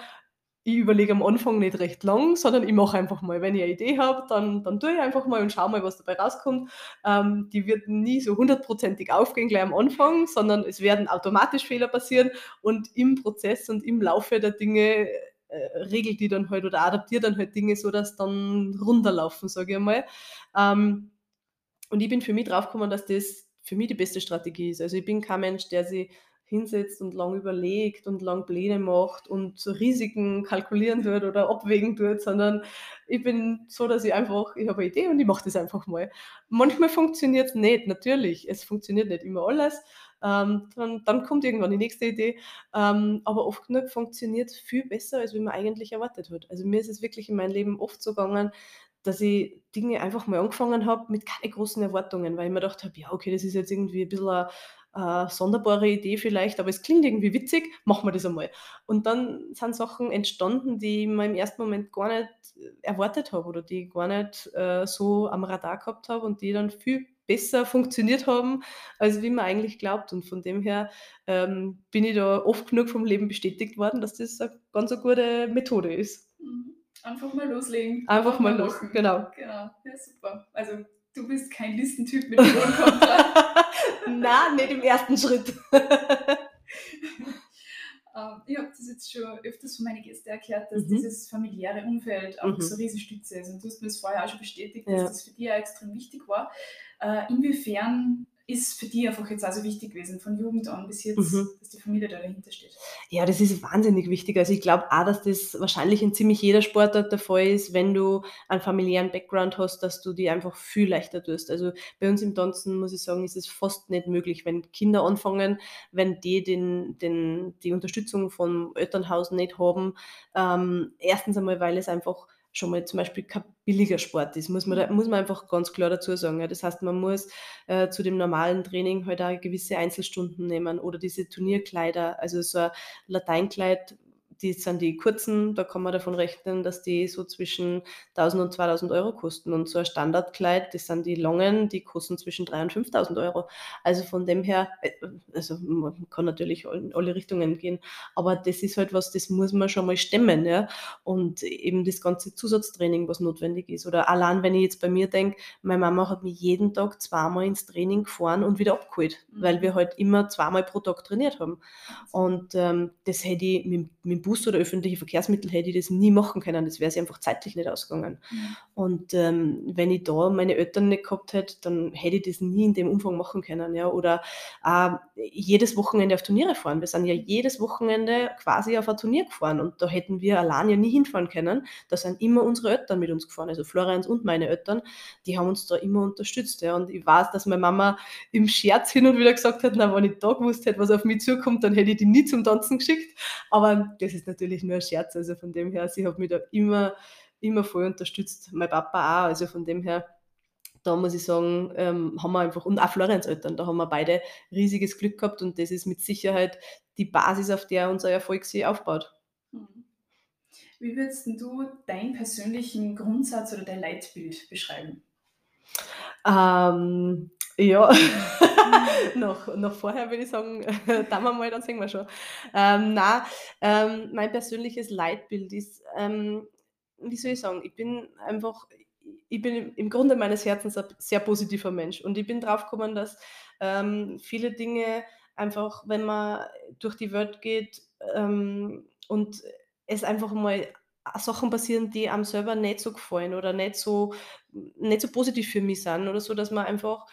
ich überlege am Anfang nicht recht lang, sondern ich mache einfach mal. Wenn ich eine Idee habe, dann, dann tue ich einfach mal und schaue mal, was dabei rauskommt. Ähm, die wird nie so hundertprozentig aufgehen gleich am Anfang, sondern es werden automatisch Fehler passieren und im Prozess und im Laufe der Dinge äh, regelt die dann halt oder adaptiert dann halt Dinge so, dass dann runterlaufen, sage ich mal. Ähm, und ich bin für mich draufgekommen, dass das für mich die beste Strategie ist. Also ich bin kein Mensch, der sich hinsetzt und lang überlegt und lang Pläne macht und Risiken kalkulieren tut oder abwägen tut, sondern ich bin so, dass ich einfach, ich habe eine Idee und ich mache das einfach mal. Manchmal funktioniert es nicht, natürlich. Es funktioniert nicht immer alles. Ähm, dann, dann, kommt irgendwann die nächste Idee. Ähm, aber oft genug funktioniert es viel besser, als wie man eigentlich erwartet hat. Also mir ist es wirklich in meinem Leben oft so gegangen, dass ich Dinge einfach mal angefangen habe mit keine großen Erwartungen, weil ich mir gedacht habe, ja, okay, das ist jetzt irgendwie ein bisschen äh, sonderbare Idee vielleicht, aber es klingt irgendwie witzig, machen wir das einmal. Und dann sind Sachen entstanden, die man im ersten Moment gar nicht erwartet habe oder die ich gar nicht äh, so am Radar gehabt habe und die dann viel besser funktioniert haben, als wie man eigentlich glaubt. Und von dem her ähm, bin ich da oft genug vom Leben bestätigt worden, dass das eine ganz eine gute Methode ist. Mhm. Einfach mal loslegen. Einfach, mal los, genau. Genau, ja, super. Also du bist kein Listentyp mit Wohnkontra. Nein, nicht im ersten Schritt. Ähm, ich habe das jetzt schon öfters von meinen Gästen erklärt, dass mhm. dieses familiäre Umfeld auch mhm. so riesig Stütze ist. Und du hast mir das vorher auch schon bestätigt, dass ja. das für dich auch extrem wichtig war. Äh, inwiefern ist für dich einfach jetzt also wichtig gewesen, von Jugend an bis jetzt, mhm. dass die Familie da dahinter steht? Ja, das ist wahnsinnig wichtig. Also ich glaube auch, dass das wahrscheinlich in ziemlich jeder Sportart der Fall ist, wenn du einen familiären Background hast, dass du die einfach viel leichter tust. Also bei uns im Tanzen, muss ich sagen, ist es fast nicht möglich, wenn Kinder anfangen, wenn die den, den, die Unterstützung vom Elternhaus nicht haben. Ähm, erstens einmal, weil es einfach schon mal zum Beispiel kein billiger Sport ist, muss man, da, muss man einfach ganz klar dazu sagen. Ja. Das heißt, man muss äh, zu dem normalen Training halt auch gewisse Einzelstunden nehmen oder diese Turnierkleider, also so ein Lateinkleid, die sind die kurzen, da kann man davon rechnen, dass die so zwischen 1000 und 2000 Euro kosten. Und so ein Standardkleid, das sind die langen, die kosten zwischen 3000 und 5000 Euro. Also von dem her, äh, also man kann natürlich in alle Richtungen gehen, aber das ist halt was, das muss man schon mal stemmen. Ja? Und eben das ganze Zusatztraining, was notwendig ist. Oder allein, wenn ich jetzt bei mir denke, meine Mama hat mich jeden Tag zweimal ins Training gefahren und wieder abgeholt, mhm. weil wir halt immer zweimal pro Tag trainiert haben. Und ähm, das hätte ich mit, mit Bus oder öffentliche Verkehrsmittel hätte ich das nie machen können. Das wäre sich einfach zeitlich nicht ausgegangen. Mhm. Und ähm, wenn ich da meine Eltern nicht gehabt hätte, dann hätte ich das nie in dem Umfang machen können. Ja? Oder äh, jedes Wochenende auf Turniere fahren. Wir sind ja jedes Wochenende quasi auf ein Turnier gefahren und da hätten wir allein ja nie hinfahren können. Da sind immer unsere Eltern mit uns gefahren, also Florenz und meine Eltern, die haben uns da immer unterstützt. Ja? Und ich weiß, dass meine Mama im Scherz hin und wieder gesagt hat, na, wenn ich da gewusst hätte, was auf mich zukommt, dann hätte ich die nie zum Tanzen geschickt. Aber das ist ist natürlich nur ein Scherz. Also von dem her, sie hat mich da immer, immer voll unterstützt. Mein Papa auch. Also von dem her, da muss ich sagen, ähm, haben wir einfach, und auch Florenz Eltern, da haben wir beide riesiges Glück gehabt und das ist mit Sicherheit die Basis, auf der unser Erfolg sich aufbaut. Mhm. Wie würdest du deinen persönlichen Grundsatz oder dein Leitbild beschreiben? Ähm, ja, noch, noch vorher würde ich sagen, da wir mal, dann singen wir schon. Ähm, na, ähm, mein persönliches Leitbild ist, ähm, wie soll ich sagen, ich bin einfach, ich bin im Grunde meines Herzens ein sehr positiver Mensch und ich bin drauf gekommen, dass ähm, viele Dinge einfach, wenn man durch die Welt geht ähm, und es einfach mal Sachen passieren, die einem selber nicht so gefallen oder nicht so, nicht so positiv für mich sind oder so, dass man einfach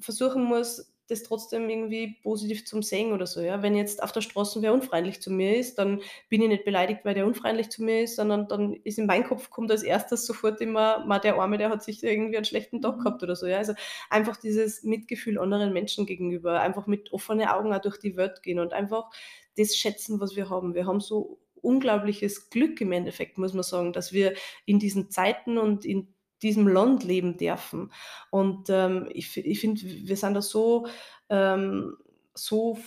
versuchen muss, das trotzdem irgendwie positiv zum sehen oder so. Ja? Wenn jetzt auf der Straße wer unfreundlich zu mir ist, dann bin ich nicht beleidigt, weil der unfreundlich zu mir ist, sondern dann ist in meinem Kopf kommt als erstes sofort immer, mal der Arme, der hat sich irgendwie einen schlechten Tag mhm. gehabt oder so. Ja? Also einfach dieses Mitgefühl anderen Menschen gegenüber, einfach mit offenen Augen auch durch die Welt gehen und einfach das schätzen, was wir haben. Wir haben so unglaubliches Glück im Endeffekt, muss man sagen, dass wir in diesen Zeiten und in diesem Land leben dürfen. Und ähm, ich, ich finde, wir sind da so, ähm, so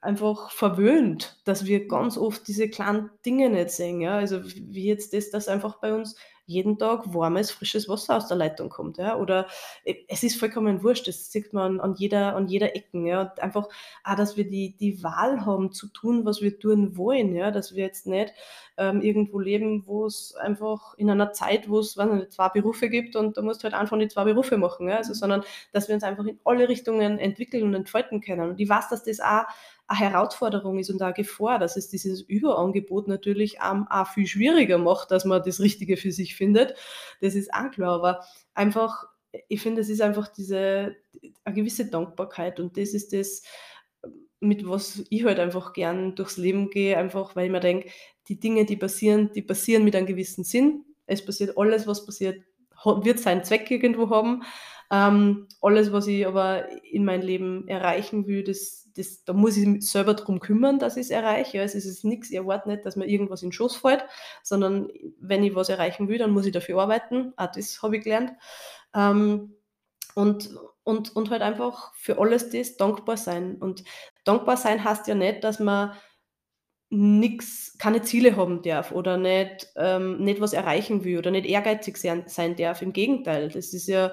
einfach verwöhnt, dass wir ganz oft diese kleinen Dinge nicht sehen. Ja? Also wie jetzt das, dass einfach bei uns jeden Tag warmes, frisches Wasser aus der Leitung kommt. Ja? Oder äh, es ist vollkommen wurscht, das sieht man an jeder, an jeder Ecke. Ja? Und einfach auch, dass wir die, die Wahl haben zu tun, was wir tun wollen. Ja? Dass wir jetzt nicht ähm, irgendwo leben, wo es einfach in einer Zeit, wo es zwei Berufe gibt und da musst du halt einfach die zwei Berufe machen. Ja? Also, sondern dass wir uns einfach in alle Richtungen entwickeln und entfalten können. Und ich weiß, dass das auch eine Herausforderung ist und eine Gefahr, dass es dieses Überangebot natürlich auch viel schwieriger macht, dass man das Richtige für sich findet. Das ist auch klar, aber einfach, ich finde, es ist einfach diese eine gewisse Dankbarkeit und das ist das, mit was ich halt einfach gern durchs Leben gehe, einfach weil ich mir denke, die Dinge, die passieren, die passieren mit einem gewissen Sinn. Es passiert alles, was passiert, wird seinen Zweck irgendwo haben. Ähm, alles, was ich aber in meinem Leben erreichen will, das, das, da muss ich mich selber darum kümmern, dass ich es erreiche. Ja, es ist nichts, ich erwarte nicht, dass mir irgendwas in den Schoß fällt, sondern wenn ich was erreichen will, dann muss ich dafür arbeiten. Auch das habe ich gelernt. Ähm, und, und, und halt einfach für alles das dankbar sein. Und dankbar sein heißt ja nicht, dass man nix, keine Ziele haben darf oder nicht, ähm, nicht was erreichen will oder nicht ehrgeizig sein darf. Im Gegenteil, das ist ja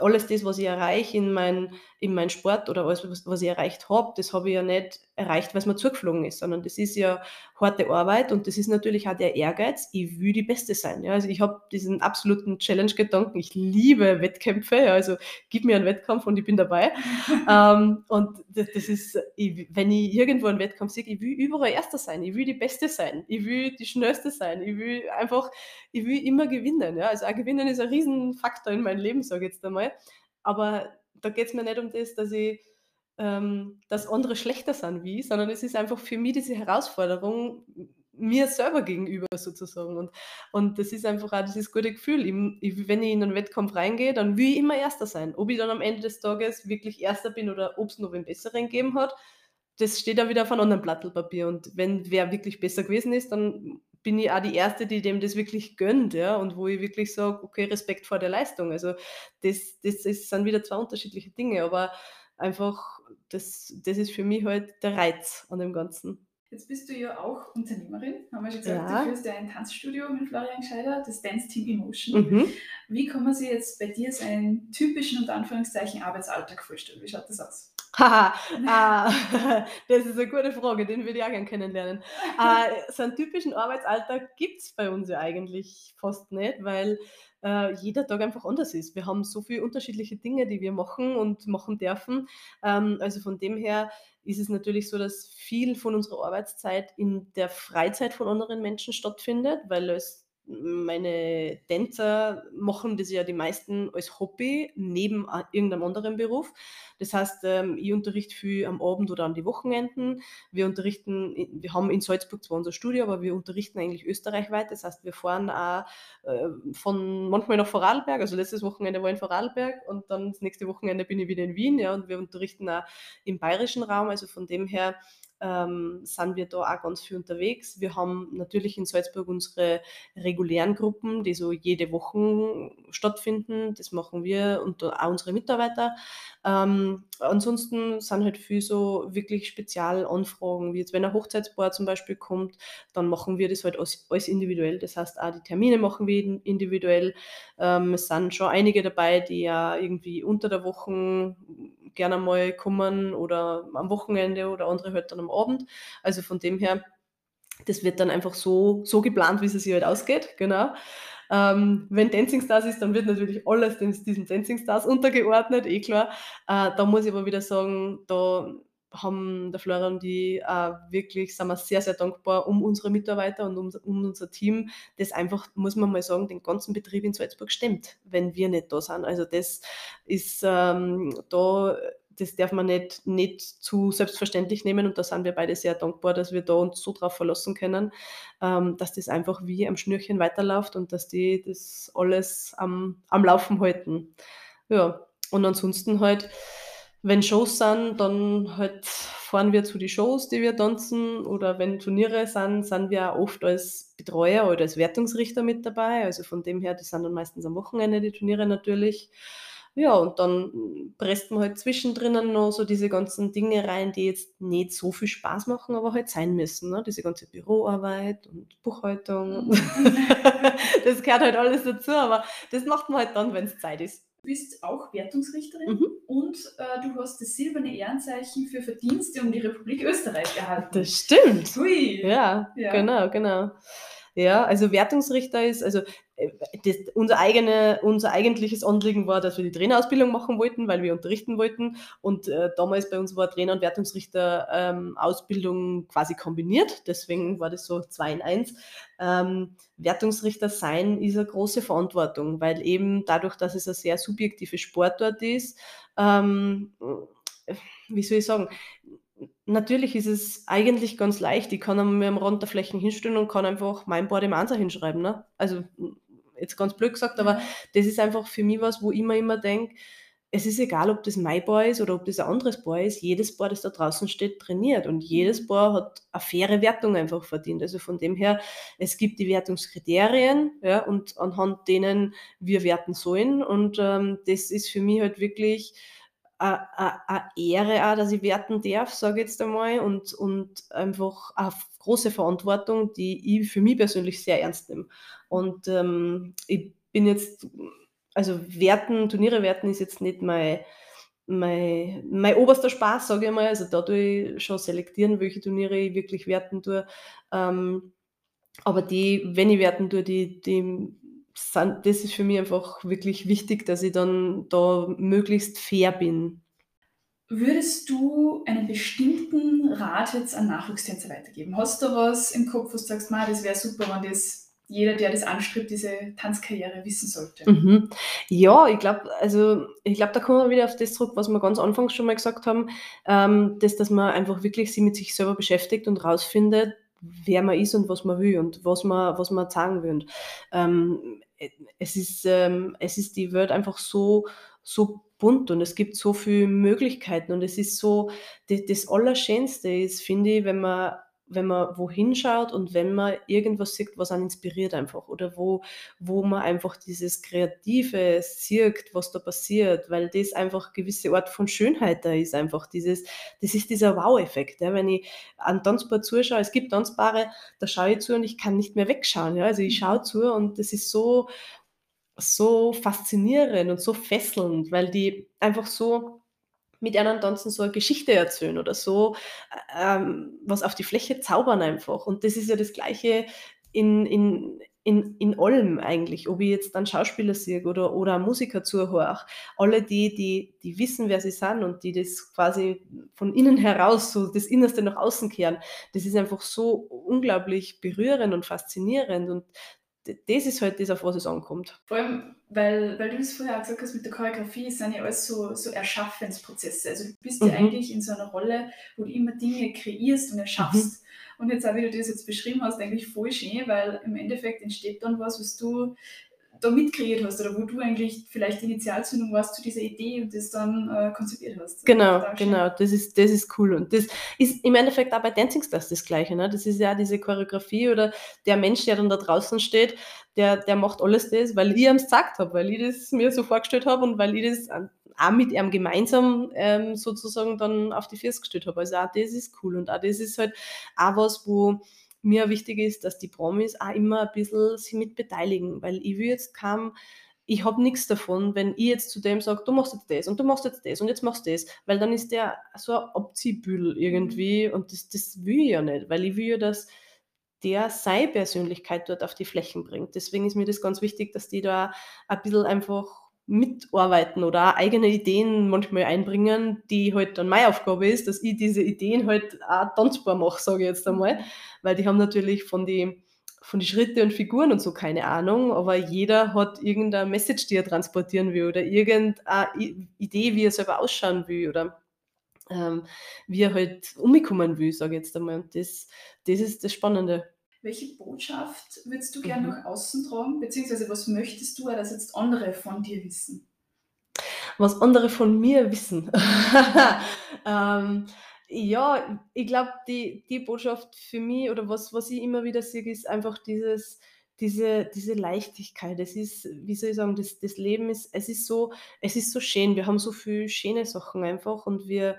alles das, was ich erreiche in mein, in mein Sport oder alles, was, was ich erreicht habe, das habe ich ja nicht erreicht, weil es mir zugeflogen ist, sondern das ist ja harte Arbeit und das ist natürlich auch der Ehrgeiz, ich will die Beste sein. Ja? Also ich habe diesen absoluten Challenge-Gedanken, ich liebe Wettkämpfe, ja? also gib mir einen Wettkampf und ich bin dabei. ähm, und das, das ist, ich, wenn ich irgendwo einen Wettkampf sehe, ich will überall Erster sein, ich will die Beste sein, ich will die Schnellste sein, ich will einfach, ich will immer gewinnen. Ja? Also auch gewinnen ist ein Riesenfaktor in meinem Leben, sage ich jetzt einmal. Aber da geht es mir nicht um das, dass ich ähm, dass andere schlechter sind wie ich, sondern es ist einfach für mich diese Herausforderung mir selber gegenüber sozusagen. Und, und das ist einfach auch dieses gute Gefühl. Ich, ich, wenn ich in einen Wettkampf reingehe, dann will ich immer Erster sein. Ob ich dann am Ende des Tages wirklich Erster bin oder ob es noch einen besseren gegeben hat, das steht da wieder auf einem anderen Blatt Papier. Und wenn wer wirklich besser gewesen ist, dann bin ich auch die Erste, die dem das wirklich gönnt, ja, und wo ich wirklich sage, okay, Respekt vor der Leistung. Also das, das, das sind wieder zwei unterschiedliche Dinge, aber einfach, das, das ist für mich halt der Reiz an dem Ganzen. Jetzt bist du ja auch Unternehmerin, haben wir schon gesagt, ja. du führst ja ein Tanzstudio mit Florian Gescheider, das Dance Team Emotion. Mhm. Wie kann man sich jetzt bei dir seinen typischen, unter Anführungszeichen, Arbeitsalltag vorstellen? Wie schaut das aus? Haha, ah, das ist eine gute Frage, den würde ich auch gerne kennenlernen. Äh, so einen typischen Arbeitsalltag gibt es bei uns ja eigentlich fast nicht, weil äh, jeder Tag einfach anders ist. Wir haben so viele unterschiedliche Dinge, die wir machen und machen dürfen. Ähm, also von dem her ist es natürlich so, dass viel von unserer Arbeitszeit in der Freizeit von anderen Menschen stattfindet, weil es meine Tänzer machen das ja die meisten als Hobby neben irgendeinem anderen Beruf. Das heißt, ähm, ich unterrichte viel am Abend oder an die Wochenenden. Wir unterrichten, wir haben in Salzburg zwar unser Studio, aber wir unterrichten eigentlich österreichweit. Das heißt, wir fahren auch äh, von manchmal nach Vorarlberg. Also letztes Wochenende war ich in Vorarlberg und dann das nächste Wochenende bin ich wieder in Wien. Ja, und wir unterrichten auch im bayerischen Raum. Also von dem her ähm, sind wir da auch ganz viel unterwegs. Wir haben natürlich in Salzburg unsere regulären Gruppen, die so jede Woche stattfinden. Das machen wir und auch unsere Mitarbeiter. Ähm, ansonsten sind halt viel so wirklich Spezialanfragen, wie jetzt wenn ein Hochzeitspaar zum Beispiel kommt, dann machen wir das halt alles, individuell. Das heißt, auch die Termine machen wir individuell. Ähm, es sind schon einige dabei, die ja irgendwie unter der Woche gerne mal kommen oder am Wochenende oder andere halt dann am Abend. Also von dem her, das wird dann einfach so, so geplant, wie es sich halt ausgeht, genau. Ähm, wenn Dancing Stars ist, dann wird natürlich alles diesen Dancing Stars untergeordnet, eh klar. Äh, da muss ich aber wieder sagen, da haben der Florian und die äh, wirklich, sind wir sehr, sehr dankbar um unsere Mitarbeiter und um, um, unser Team, das einfach, muss man mal sagen, den ganzen Betrieb in Salzburg stemmt, wenn wir nicht da sind. Also das ist ähm, da, das darf man nicht, nicht zu selbstverständlich nehmen und da sind wir beide sehr dankbar, dass wir da uns so drauf verlassen können, ähm, dass das einfach wie am Schnürchen weiterläuft und dass die das alles am, am Laufen halten. Ja, und ansonsten halt, wenn Shows sind, dann halt fahren wir zu den Shows, die wir tanzen. Oder wenn Turniere sind, sind wir oft als Betreuer oder als Wertungsrichter mit dabei. Also von dem her, die sind dann meistens am Wochenende, die Turniere natürlich. Ja, und dann presst man halt zwischendrin noch so diese ganzen Dinge rein, die jetzt nicht so viel Spaß machen, aber halt sein müssen. Ne? Diese ganze Büroarbeit und Buchhaltung. Mhm. das gehört halt alles dazu, aber das macht man halt dann, wenn es Zeit ist. Du bist auch Wertungsrichterin mhm. und äh, du hast das silberne Ehrenzeichen für Verdienste um die Republik Österreich erhalten. Das stimmt. Hui. Ja, ja, genau, genau. Ja, also Wertungsrichter ist, also äh, das, unser, eigene, unser eigentliches Anliegen war, dass wir die Trainerausbildung machen wollten, weil wir unterrichten wollten. Und äh, damals bei uns war Trainer- und Wertungsrichter ähm, quasi kombiniert. Deswegen war das so zwei in eins. Ähm, Wertungsrichter sein ist eine große Verantwortung, weil eben dadurch, dass es ein sehr subjektives Sportort ist, ähm, wie soll ich sagen, natürlich ist es eigentlich ganz leicht. Ich kann mir am Rand der Flächen hinstellen und kann einfach mein Board im Answer hinschreiben. Ne? Also jetzt ganz blöd gesagt, aber das ist einfach für mich was, wo ich mir immer denke, es ist egal, ob das mein Boy ist oder ob das ein anderes Boy ist, jedes Boy, das da draußen steht, trainiert und jedes mhm. Boy hat eine faire Wertung einfach verdient. Also von dem her, es gibt die Wertungskriterien ja, und anhand denen wir werten sollen und ähm, das ist für mich halt wirklich eine Ehre auch, dass ich werten darf, sage ich jetzt einmal, und, und einfach eine große Verantwortung, die ich für mich persönlich sehr ernst nehme. Und ähm, ich bin jetzt also werten, Turniere werten ist jetzt nicht mein, mein, mein oberster Spaß, sage ich mal. Also da tue ich schon selektieren, welche Turniere ich wirklich werten tue. Ähm, aber die, wenn ich werten tue, die, die sind, das ist für mich einfach wirklich wichtig, dass ich dann da möglichst fair bin. Würdest du einen bestimmten Rat jetzt an Nachwuchstänzer weitergeben? Hast du was im Kopf, wo du sagst, das wäre super, wenn das jeder, der das anstrebt, diese Tanzkarriere wissen sollte. Mhm. Ja, ich glaube, also ich glaube, da kommen wir wieder auf das zurück, was wir ganz anfangs schon mal gesagt haben, ähm, dass, dass man einfach wirklich sich mit sich selber beschäftigt und rausfindet, wer man ist und was man will und was man, was man sagen will. Ähm, es, ist, ähm, es ist die Welt einfach so, so bunt und es gibt so viele Möglichkeiten und es ist so, das, das Allerschönste ist, finde ich, wenn man wenn man wohin schaut und wenn man irgendwas sieht, was einen inspiriert einfach oder wo, wo man einfach dieses Kreative sieht, was da passiert, weil das einfach gewisse Art von Schönheit da ist einfach. Dieses, das ist dieser Wow-Effekt, ja, wenn ich an Tanzbar zuschaue, es gibt Tanzbare, da schaue ich zu und ich kann nicht mehr wegschauen, ja, also ich schaue mhm. zu und das ist so, so faszinierend und so fesselnd, weil die einfach so mit einem tanzen so eine Geschichte erzählen oder so ähm, was auf die Fläche zaubern einfach. Und das ist ja das Gleiche in, in, in, in allem eigentlich, ob ich jetzt dann Schauspieler sehe oder, oder Musiker zuhöre, alle die, die, die wissen, wer sie sind und die das quasi von innen heraus, so das Innerste nach außen kehren, das ist einfach so unglaublich berührend und faszinierend und das ist halt das, auf was es ankommt. Vor allem, weil, weil du es vorher auch gesagt hast, mit der Choreografie sind ja alles so, so Erschaffensprozesse. Also du bist mhm. ja eigentlich in so einer Rolle, wo du immer Dinge kreierst und erschaffst. Mhm. Und jetzt auch, wie du das jetzt beschrieben hast, eigentlich voll schön, weil im Endeffekt entsteht dann was, was du da mitkreiert hast oder wo du eigentlich vielleicht die Initialzündung warst zu dieser Idee und das dann äh, konzipiert hast. Genau, genau, das ist, das ist cool. Und das ist im Endeffekt auch bei Dancing Stars das Gleiche. Ne? Das ist ja diese Choreografie oder der Mensch, der dann da draußen steht, der, der macht alles das, weil ich ihm es gesagt habe, weil ich das mir so vorgestellt habe und weil ich das auch mit ihm gemeinsam ähm, sozusagen dann auf die Füße gestellt habe. Also auch das ist cool und auch das ist halt auch was, wo mir wichtig ist, dass die Promis auch immer ein bisschen sich mit beteiligen, weil ich will jetzt kaum, ich habe nichts davon, wenn ich jetzt zu dem sage, du machst jetzt das und du machst jetzt das und jetzt machst du das, weil dann ist der so ein Abziehbüdel irgendwie mhm. und das, das will ich ja nicht, weil ich will ja, dass der seine Persönlichkeit dort auf die Flächen bringt. Deswegen ist mir das ganz wichtig, dass die da ein bisschen einfach mitarbeiten oder eigene Ideen manchmal einbringen, die halt dann meine Aufgabe ist, dass ich diese Ideen halt auch tanzbar mache, sage ich jetzt einmal, weil die haben natürlich von die von die Schritte und Figuren und so keine Ahnung, aber jeder hat irgendeine Message, die er transportieren will oder irgendeine Idee, wie er selber ausschauen will oder ähm, wie er halt umkommen will, sage ich jetzt einmal. Und das, das ist das Spannende. Welche Botschaft würdest du gerne mhm. nach außen tragen? Beziehungsweise was möchtest du, dass jetzt andere von dir wissen? Was andere von mir wissen. ähm, ja, ich glaube, die, die Botschaft für mich oder was, was ich immer wieder sehe, ist einfach dieses, diese, diese Leichtigkeit. Es ist, wie soll ich sagen, das, das Leben ist, es ist so, es ist so schön. Wir haben so viele schöne Sachen einfach und wir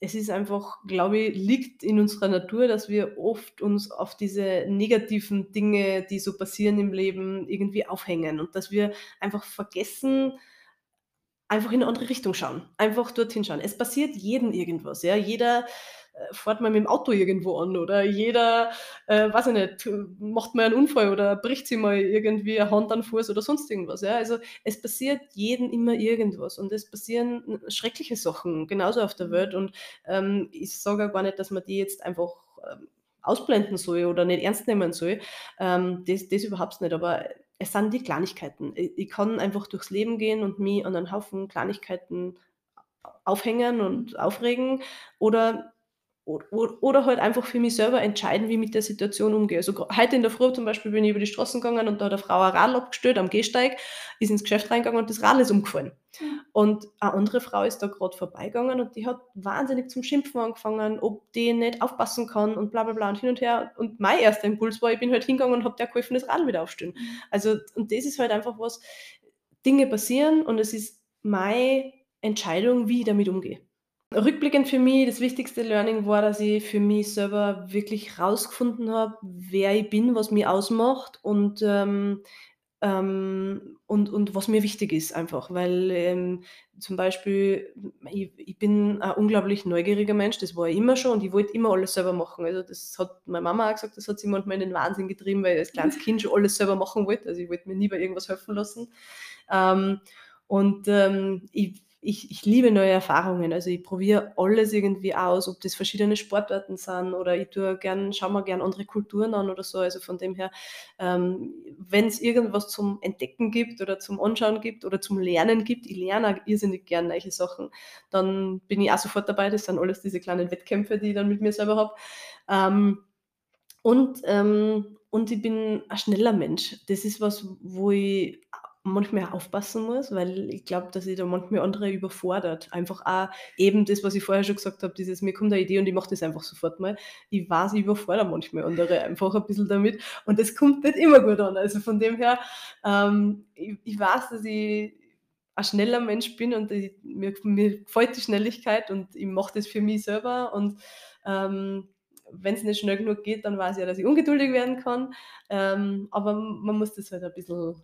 es ist einfach, glaube ich, liegt in unserer Natur, dass wir oft uns auf diese negativen Dinge, die so passieren im Leben, irgendwie aufhängen und dass wir einfach vergessen, einfach in eine andere Richtung schauen, einfach dorthin schauen. Es passiert jedem irgendwas, ja. Jeder fährt mal mit dem Auto irgendwo an oder jeder, äh, weiß ich nicht, macht mal einen Unfall oder bricht sich mal irgendwie eine Hand an Fuß oder sonst irgendwas. Ja? Also es passiert jedem immer irgendwas und es passieren schreckliche Sachen genauso auf der Welt und ähm, ich sage gar nicht, dass man die jetzt einfach ähm, ausblenden soll oder nicht ernst nehmen soll. Ähm, das, das überhaupt nicht, aber es sind die Kleinigkeiten. Ich, ich kann einfach durchs Leben gehen und mich an einen Haufen Kleinigkeiten aufhängen und aufregen oder oder halt einfach für mich selber entscheiden, wie ich mit der Situation umgehe. Also heute in der Früh zum Beispiel bin ich über die Straßen gegangen und da hat eine Frau ein Radl abgestellt am Gehsteig, ist ins Geschäft reingegangen und das Radl ist umgefallen. Und eine andere Frau ist da gerade vorbeigegangen und die hat wahnsinnig zum Schimpfen angefangen, ob die nicht aufpassen kann und bla bla bla und hin und her. Und mein erster Impuls war, ich bin halt hingegangen und habe der geholfen, das Radl wieder aufstellen. Mhm. Also, und das ist halt einfach was, Dinge passieren und es ist meine Entscheidung, wie ich damit umgehe. Rückblickend für mich, das wichtigste Learning war, dass ich für mich selber wirklich rausgefunden habe, wer ich bin, was mich ausmacht und, ähm, ähm, und, und was mir wichtig ist einfach. Weil ähm, zum Beispiel, ich, ich bin ein unglaublich neugieriger Mensch, das war ich immer schon und ich wollte immer alles selber machen. Also das hat meine Mama auch gesagt, das hat sie manchmal in den Wahnsinn getrieben, weil ich als kleines Kind schon alles selber machen wollte. Also ich wollte mir nie bei irgendwas helfen lassen. Ähm, und ähm, ich ich, ich liebe neue Erfahrungen. Also ich probiere alles irgendwie aus, ob das verschiedene Sportarten sind oder ich tue gern, schaue mir gern andere Kulturen an oder so. Also von dem her, ähm, wenn es irgendwas zum Entdecken gibt oder zum Anschauen gibt oder zum Lernen gibt, ich lerne auch irrsinnig gern neue Sachen, dann bin ich auch sofort dabei. Das sind alles diese kleinen Wettkämpfe, die ich dann mit mir selber habe. Ähm, und, ähm, und ich bin ein schneller Mensch. Das ist was, wo ich manchmal aufpassen muss, weil ich glaube, dass ich da manchmal andere überfordert. Einfach auch eben das, was ich vorher schon gesagt habe, dieses, mir kommt eine Idee und ich mache das einfach sofort mal. Ich weiß, ich überfordere manchmal andere einfach ein bisschen damit und das kommt nicht immer gut an. Also von dem her, ähm, ich, ich weiß, dass ich ein schneller Mensch bin und ich, mir, mir gefällt die Schnelligkeit und ich mache das für mich selber und ähm, wenn es nicht schnell genug geht, dann weiß ich ja, dass ich ungeduldig werden kann. Ähm, aber man muss das halt ein bisschen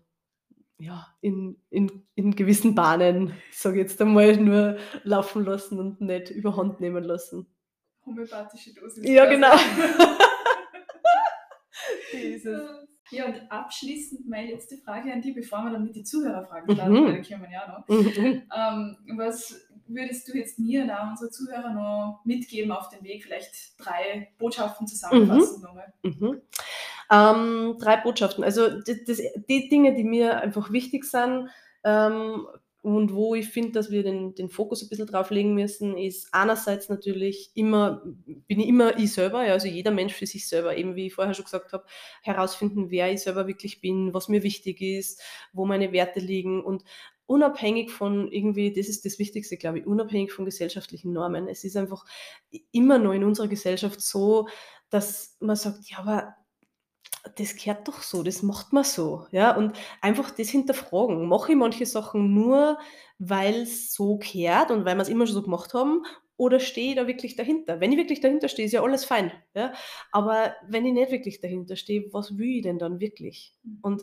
ja, in, in, in gewissen Bahnen, sage ich jetzt einmal, nur laufen lassen und nicht überhand nehmen lassen. Homöopathische Dosis. Ja, genau. Ja, und abschließend meine letzte Frage an dich, bevor wir dann mit den Zuhörerfragen starten, mhm. weil die kommen ja noch. Mhm. Ähm, was würdest du jetzt mir und auch unsere Zuhörer noch mitgeben auf den Weg? Vielleicht drei Botschaften zusammenfassen mhm. nochmal. Mhm. Ähm, drei Botschaften. Also das, das, die Dinge, die mir einfach wichtig sind ähm, und wo ich finde, dass wir den, den Fokus ein bisschen drauf legen müssen, ist einerseits natürlich immer, bin ich immer ich selber, ja, also jeder Mensch für sich selber, eben wie ich vorher schon gesagt habe, herausfinden, wer ich selber wirklich bin, was mir wichtig ist, wo meine Werte liegen und unabhängig von irgendwie, das ist das Wichtigste, glaube ich, unabhängig von gesellschaftlichen Normen. Es ist einfach immer noch in unserer Gesellschaft so, dass man sagt, ja, aber das gehört doch so, das macht man so, ja, und einfach das hinterfragen. Mache ich manche Sachen nur, weil es so gehört und weil wir es immer schon so gemacht haben oder stehe ich da wirklich dahinter? Wenn ich wirklich dahinter stehe, ist ja alles fein, ja, aber wenn ich nicht wirklich dahinter stehe, was will ich denn dann wirklich? Mhm. Und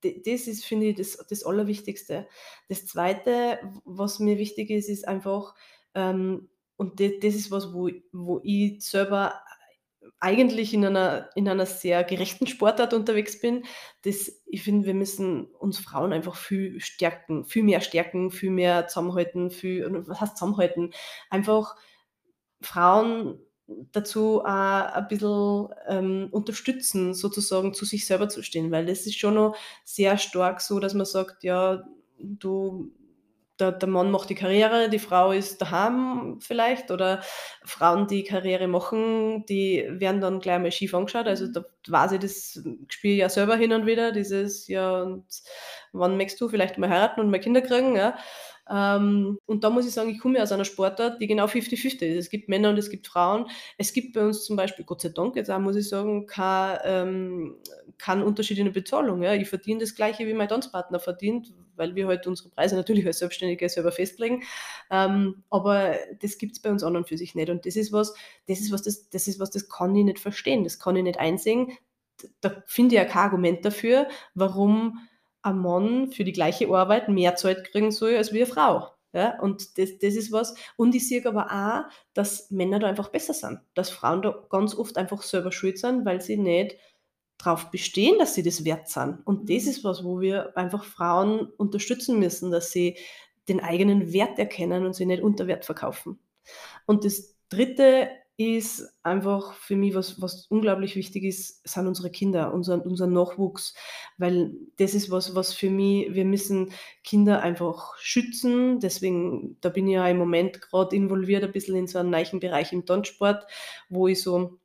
das ist, finde ich, das, das Allerwichtigste. Das Zweite, was mir wichtig ist, ist einfach, ähm, und das, das ist was, wo, wo ich selber eigentlich in einer, in einer sehr gerechten Sportart unterwegs bin. Das, ich finde, wir müssen uns Frauen einfach viel stärken, viel mehr stärken, viel mehr zusammenhalten, viel, was heißt zusammenhalten? Einfach Frauen dazu auch ein bisschen ähm, unterstützen, sozusagen zu sich selber zu stehen, weil das ist schon noch sehr stark so, dass man sagt, ja, du der, der Mann macht die Karriere, die Frau ist daheim vielleicht oder Frauen, die Karriere machen, die werden dann gleich mal schief angeschaut. Also mhm. da weiß ich, das spiele ich ja selber hin und wieder, dieses, ja, und wann möchtest du vielleicht mal heiraten und mal Kinder kriegen, ja. Ähm, und da muss ich sagen, ich komme aus einer Sportart, die genau 50-50 ist. Es gibt Männer und es gibt Frauen. Es gibt bei uns zum Beispiel, Gott sei Dank, jetzt auch muss ich sagen, kein, ähm, kein Unterschied in der Bezahlung. Ja. Ich verdiene das Gleiche, wie mein Tanzpartner verdient, weil wir halt unsere Preise natürlich als Selbstständige selber festlegen. Ähm, aber das gibt es bei uns anderen für sich nicht. Und das ist was, das ist was, das, das ist was, das kann ich nicht verstehen, das kann ich nicht einsehen. Da finde ich ja kein Argument dafür, warum ein Mann für die gleiche Arbeit mehr Zeit kriegen soll als wie eine Frau. Ja, und das, das ist was. Und ich sehe aber auch, dass Männer da einfach besser sind. Dass Frauen da ganz oft einfach selber schuld sind, weil sie nicht darauf bestehen, dass sie das wert sind. Und das mhm. ist was, wo wir einfach Frauen unterstützen müssen, dass sie den eigenen Wert erkennen und sie nicht unter Wert verkaufen. Und das Dritte ist einfach für mich, was, was unglaublich wichtig ist, sind unsere Kinder, unser, unser Nachwuchs. Weil das ist was, was für mich, wir müssen Kinder einfach schützen. Deswegen, da bin ich ja im Moment gerade involviert, ein bisschen in so einem neuen Bereich im Tanzsport, wo ich so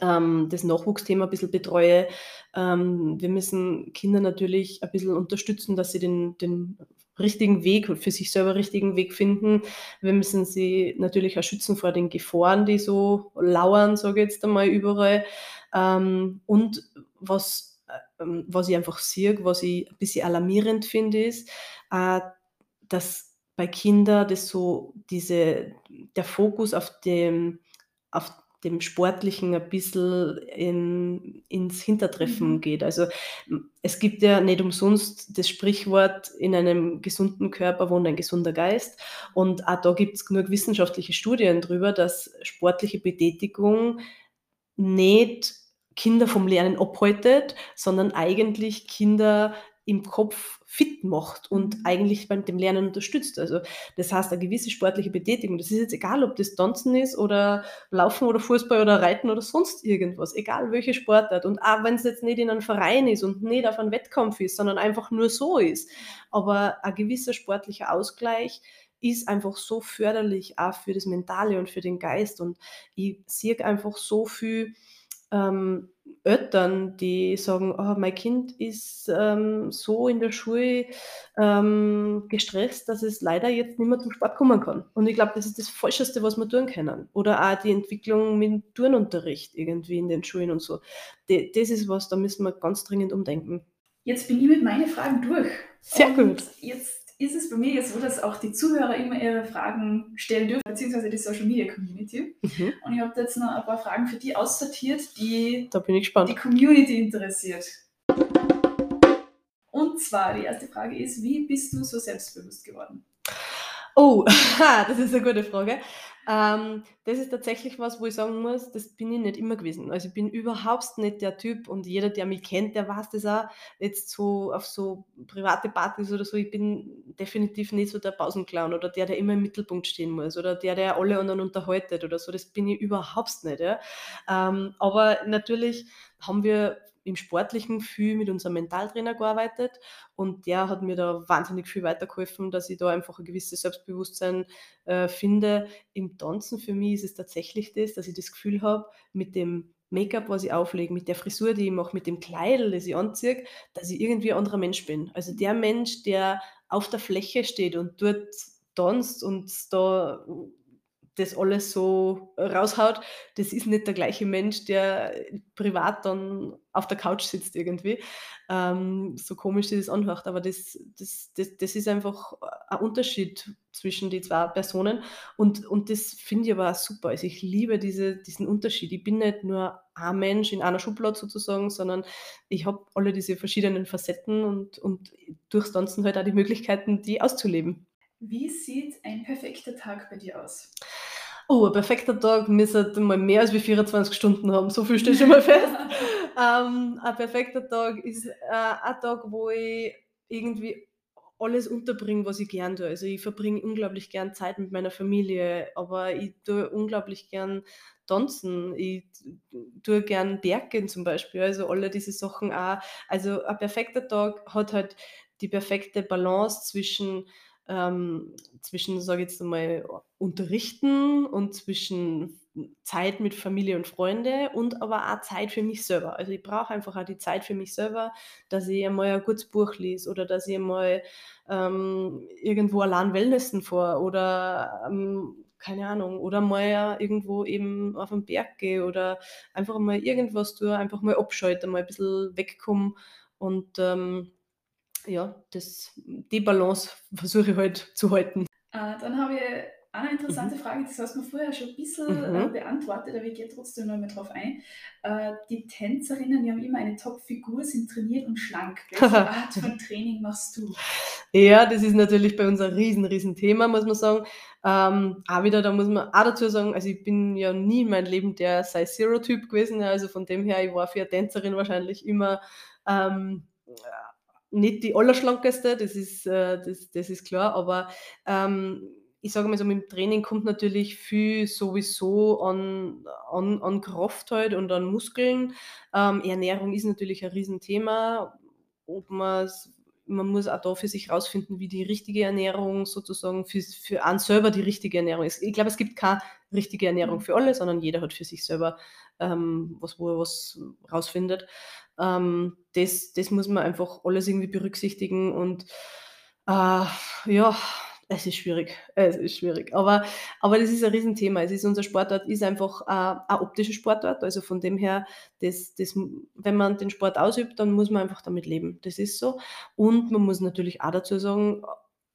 ähm, das Nachwuchsthema ein bisschen betreue. Ähm, wir müssen Kinder natürlich ein bisschen unterstützen, dass sie den, den richtigen Weg, für sich selber richtigen Weg finden. Wir müssen sie natürlich auch schützen vor den Gefahren, die so lauern, sage ich jetzt einmal überall. Ähm, und was, äh, was ich einfach sehe, was ich ein bisschen alarmierend finde, ist, äh, dass bei Kindern das so diese, der Fokus auf dem, auf dem Sportlichen ein bisschen in, ins Hintertreffen mhm. geht. Also es gibt ja nicht umsonst das Sprichwort, in einem gesunden Körper wohnt ein gesunder Geist. Und auch da gibt es genug wissenschaftliche Studien darüber, dass sportliche Betätigung nicht Kinder vom Lernen abhaltet, sondern eigentlich Kinder im Kopf fit macht und mhm. eigentlich beim dem Lernen unterstützt. Also das heißt, eine gewisse sportliche Betätigung, das ist jetzt egal, ob das Tanzen ist oder Laufen oder Fußball oder Reiten oder sonst irgendwas, egal welche Sportart. Und auch wenn es jetzt nicht in einem Verein ist und nicht auf einem Wettkampf ist, sondern einfach nur so ist. Aber ein gewisser sportlicher Ausgleich ist einfach so förderlich auch für das Mentale und für den Geist. Und ich sehe einfach so viel ähm, Eltern, die sagen, oh, mein Kind ist ähm, so in der Schule ähm, gestresst, dass es leider jetzt nicht mehr zum Sport kommen kann. Und ich glaube, das ist das Falscheste, was wir tun können. Oder auch die Entwicklung mit dem Turnunterricht irgendwie in den Schulen und so. De, das ist was, da müssen wir ganz dringend umdenken. Jetzt bin ich mit meinen Fragen durch. Sehr und gut. Jetzt ist es bei mir jetzt so, dass auch die Zuhörer immer ihre Fragen stellen dürfen, beziehungsweise die Social Media Community. Mhm. Und ich habe jetzt noch ein paar Fragen für die aussortiert, die die Community interessiert. Und zwar, die erste Frage ist, wie bist du so selbstbewusst geworden? Oh, das ist eine gute Frage. Ähm, das ist tatsächlich was, wo ich sagen muss, das bin ich nicht immer gewesen. Also ich bin überhaupt nicht der Typ und jeder, der mich kennt, der weiß das auch. Jetzt so auf so private Partys oder so, ich bin definitiv nicht so der Pausenclown oder der, der immer im Mittelpunkt stehen muss oder der, der alle anderen unterhaltet oder so. Das bin ich überhaupt nicht. Ja. Ähm, aber natürlich haben wir im Sportlichen viel mit unserem Mentaltrainer gearbeitet und der hat mir da wahnsinnig viel weitergeholfen, dass ich da einfach ein gewisses Selbstbewusstsein äh, finde. Im Tanzen für mich ist es tatsächlich das, dass ich das Gefühl habe, mit dem Make-up, was ich auflege, mit der Frisur, die ich mache, mit dem Kleidel, das ich anziehe, dass ich irgendwie ein anderer Mensch bin. Also der Mensch, der auf der Fläche steht und dort tanzt und da das alles so raushaut, das ist nicht der gleiche Mensch, der privat dann auf der Couch sitzt irgendwie. Ähm, so komisch das anhört, aber das, das, das, das ist einfach ein Unterschied zwischen die zwei Personen und, und das finde ich aber auch super. Also ich liebe diese, diesen Unterschied. Ich bin nicht nur ein Mensch in einer Schublade sozusagen, sondern ich habe alle diese verschiedenen Facetten und, und durchs Tanzen halt auch die Möglichkeiten, die auszuleben. Wie sieht ein perfekter Tag bei dir aus? Oh, ein perfekter Tag müsste mal mehr als 24 Stunden haben. So viel steht schon mal fest. ähm, ein perfekter Tag ist äh, ein Tag, wo ich irgendwie alles unterbringe, was ich gern tue. Also ich verbringe unglaublich gern Zeit mit meiner Familie, aber ich tue unglaublich gern tanzen. Ich tue gern Berggehen zum Beispiel. Also alle diese Sachen auch. Also ein perfekter Tag hat halt die perfekte Balance zwischen ähm, zwischen, sage ich jetzt einmal, Unterrichten und zwischen Zeit mit Familie und Freunde und aber auch Zeit für mich selber. Also ich brauche einfach auch die Zeit für mich selber, dass ich einmal ein gutes Buch lese oder dass ich einmal ähm, irgendwo allein Wellnessen vor oder ähm, keine Ahnung, oder mal irgendwo eben auf den Berg gehe oder einfach mal irgendwas tue, einfach mal abschalte, mal ein bisschen wegkomme und ähm, ja, das, die Balance versuche ich halt zu halten. Äh, dann habe ich eine interessante mhm. Frage, das hast du mir vorher schon ein bisschen mhm. äh, beantwortet, aber ich gehe trotzdem noch mal drauf ein. Äh, die Tänzerinnen, die haben immer eine Top-Figur, sind trainiert und schlank. Welche Art von Training machst du? Ja, das ist natürlich bei uns ein riesen, riesen Thema, muss man sagen. Ähm, auch wieder, da muss man auch dazu sagen, also ich bin ja nie in meinem Leben der Size Zero-Typ gewesen, also von dem her, ich war für eine Tänzerin wahrscheinlich immer ähm, nicht die allerschlankeste, das ist, äh, das, das ist klar, aber ähm, ich sage mal so, mit dem Training kommt natürlich viel sowieso an, an, an Kraft halt und an Muskeln. Ähm, Ernährung ist natürlich ein Riesenthema. Ob man muss auch da für sich rausfinden, wie die richtige Ernährung sozusagen für, für einen selber die richtige Ernährung ist. Ich glaube, es gibt keine richtige Ernährung mhm. für alle, sondern jeder hat für sich selber ähm, was, wo er was rausfindet. Ähm, das, das muss man einfach alles irgendwie berücksichtigen und äh, ja, es ist schwierig. Es ist schwierig. Aber, aber das ist ein Riesenthema. Es ist unser Sportart ist einfach äh, ein optischer Sportart. Also von dem her, das, das, wenn man den Sport ausübt, dann muss man einfach damit leben. Das ist so. Und man muss natürlich auch dazu sagen,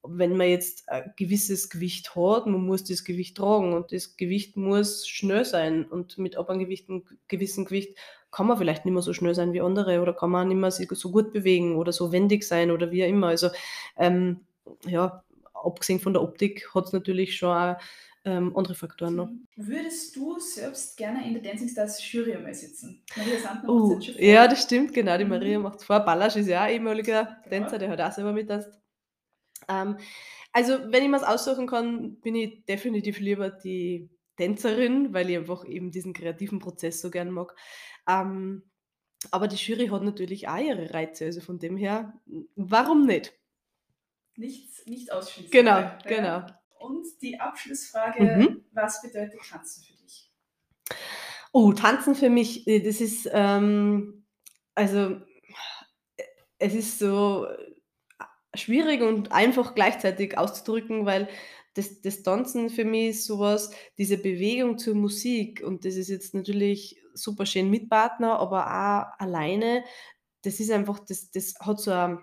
wenn man jetzt ein gewisses Gewicht hat, man muss das Gewicht tragen und das Gewicht muss schnell sein. Und mit ab einem gewissen, gewissen Gewicht kann man vielleicht nicht mehr so schnell sein wie andere oder kann man nicht mehr so gut bewegen oder so wendig sein oder wie auch immer. Also ähm, ja, abgesehen von der Optik hat es natürlich schon auch ähm, andere Faktoren noch. Würdest du selbst gerne in der Dancing Stars Jury einmal sitzen? Maria Sandner uh, macht Ja, das stimmt, genau. Die Maria mhm. macht es vor. Ballasch ist ja auch ehemaliger genau. Tänzer, der hat auch selber mittanzt. Ähm, also, wenn ich mir es aussuchen kann, bin ich definitiv lieber die Tänzerin, weil ich einfach eben diesen kreativen Prozess so gern mag. Ähm, aber die Jury hat natürlich auch ihre Reize, also von dem her, warum nicht? nichts nicht ausschließen. Genau, ja. genau. Und die Abschlussfrage, mhm. was bedeutet Tanzen für dich? Oh, Tanzen für mich, äh, das ist, ähm, also es ist so äh, schwierig und einfach gleichzeitig auszudrücken, weil das, das Tanzen für mich ist sowas, diese Bewegung zur Musik und das ist jetzt natürlich super schön mit Partner, aber auch alleine, das ist einfach, das, das hat so ein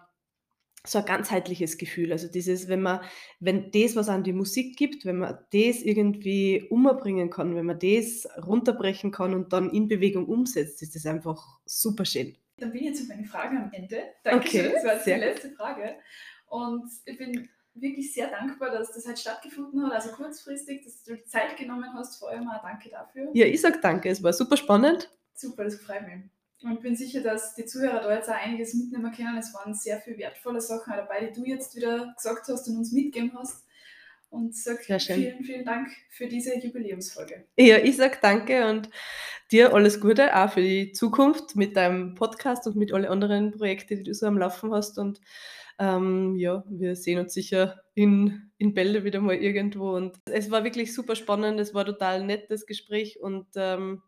so ein ganzheitliches Gefühl. Also dieses, wenn man, wenn das, was an die Musik gibt, wenn man das irgendwie umbringen kann, wenn man das runterbrechen kann und dann in Bewegung umsetzt, ist das einfach super schön. Dann bin ich jetzt mit meinen Fragen am Ende. Dankeschön, okay, das war die letzte. Frage. Und ich bin wirklich sehr dankbar, dass das halt stattgefunden hat, also kurzfristig, dass du die Zeit genommen hast. Vor allem auch danke dafür. Ja, ich sag danke, es war super spannend. Super, das freut mich. Und bin sicher, dass die Zuhörer da jetzt auch einiges mitnehmen können. Es waren sehr viele wertvolle Sachen dabei, die du jetzt wieder gesagt hast und uns mitgegeben hast. Und sag vielen, vielen Dank für diese Jubiläumsfolge. Ja, ich sag danke und dir alles Gute auch für die Zukunft mit deinem Podcast und mit allen anderen Projekten, die du so am Laufen hast. Und ähm, ja, wir sehen uns sicher in, in Bälde wieder mal irgendwo. Und es war wirklich super spannend, es war total nettes Gespräch und ähm,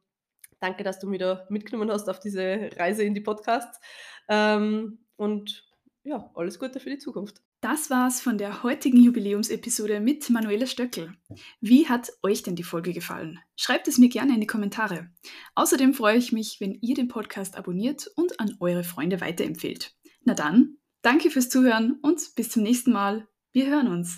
Danke, dass du mich da mitgenommen hast auf diese Reise in die Podcasts. Ähm, und ja, alles Gute für die Zukunft. Das war's von der heutigen Jubiläumsepisode mit Manuela Stöckel. Wie hat euch denn die Folge gefallen? Schreibt es mir gerne in die Kommentare. Außerdem freue ich mich, wenn ihr den Podcast abonniert und an eure Freunde weiterempfehlt. Na dann, danke fürs Zuhören und bis zum nächsten Mal. Wir hören uns.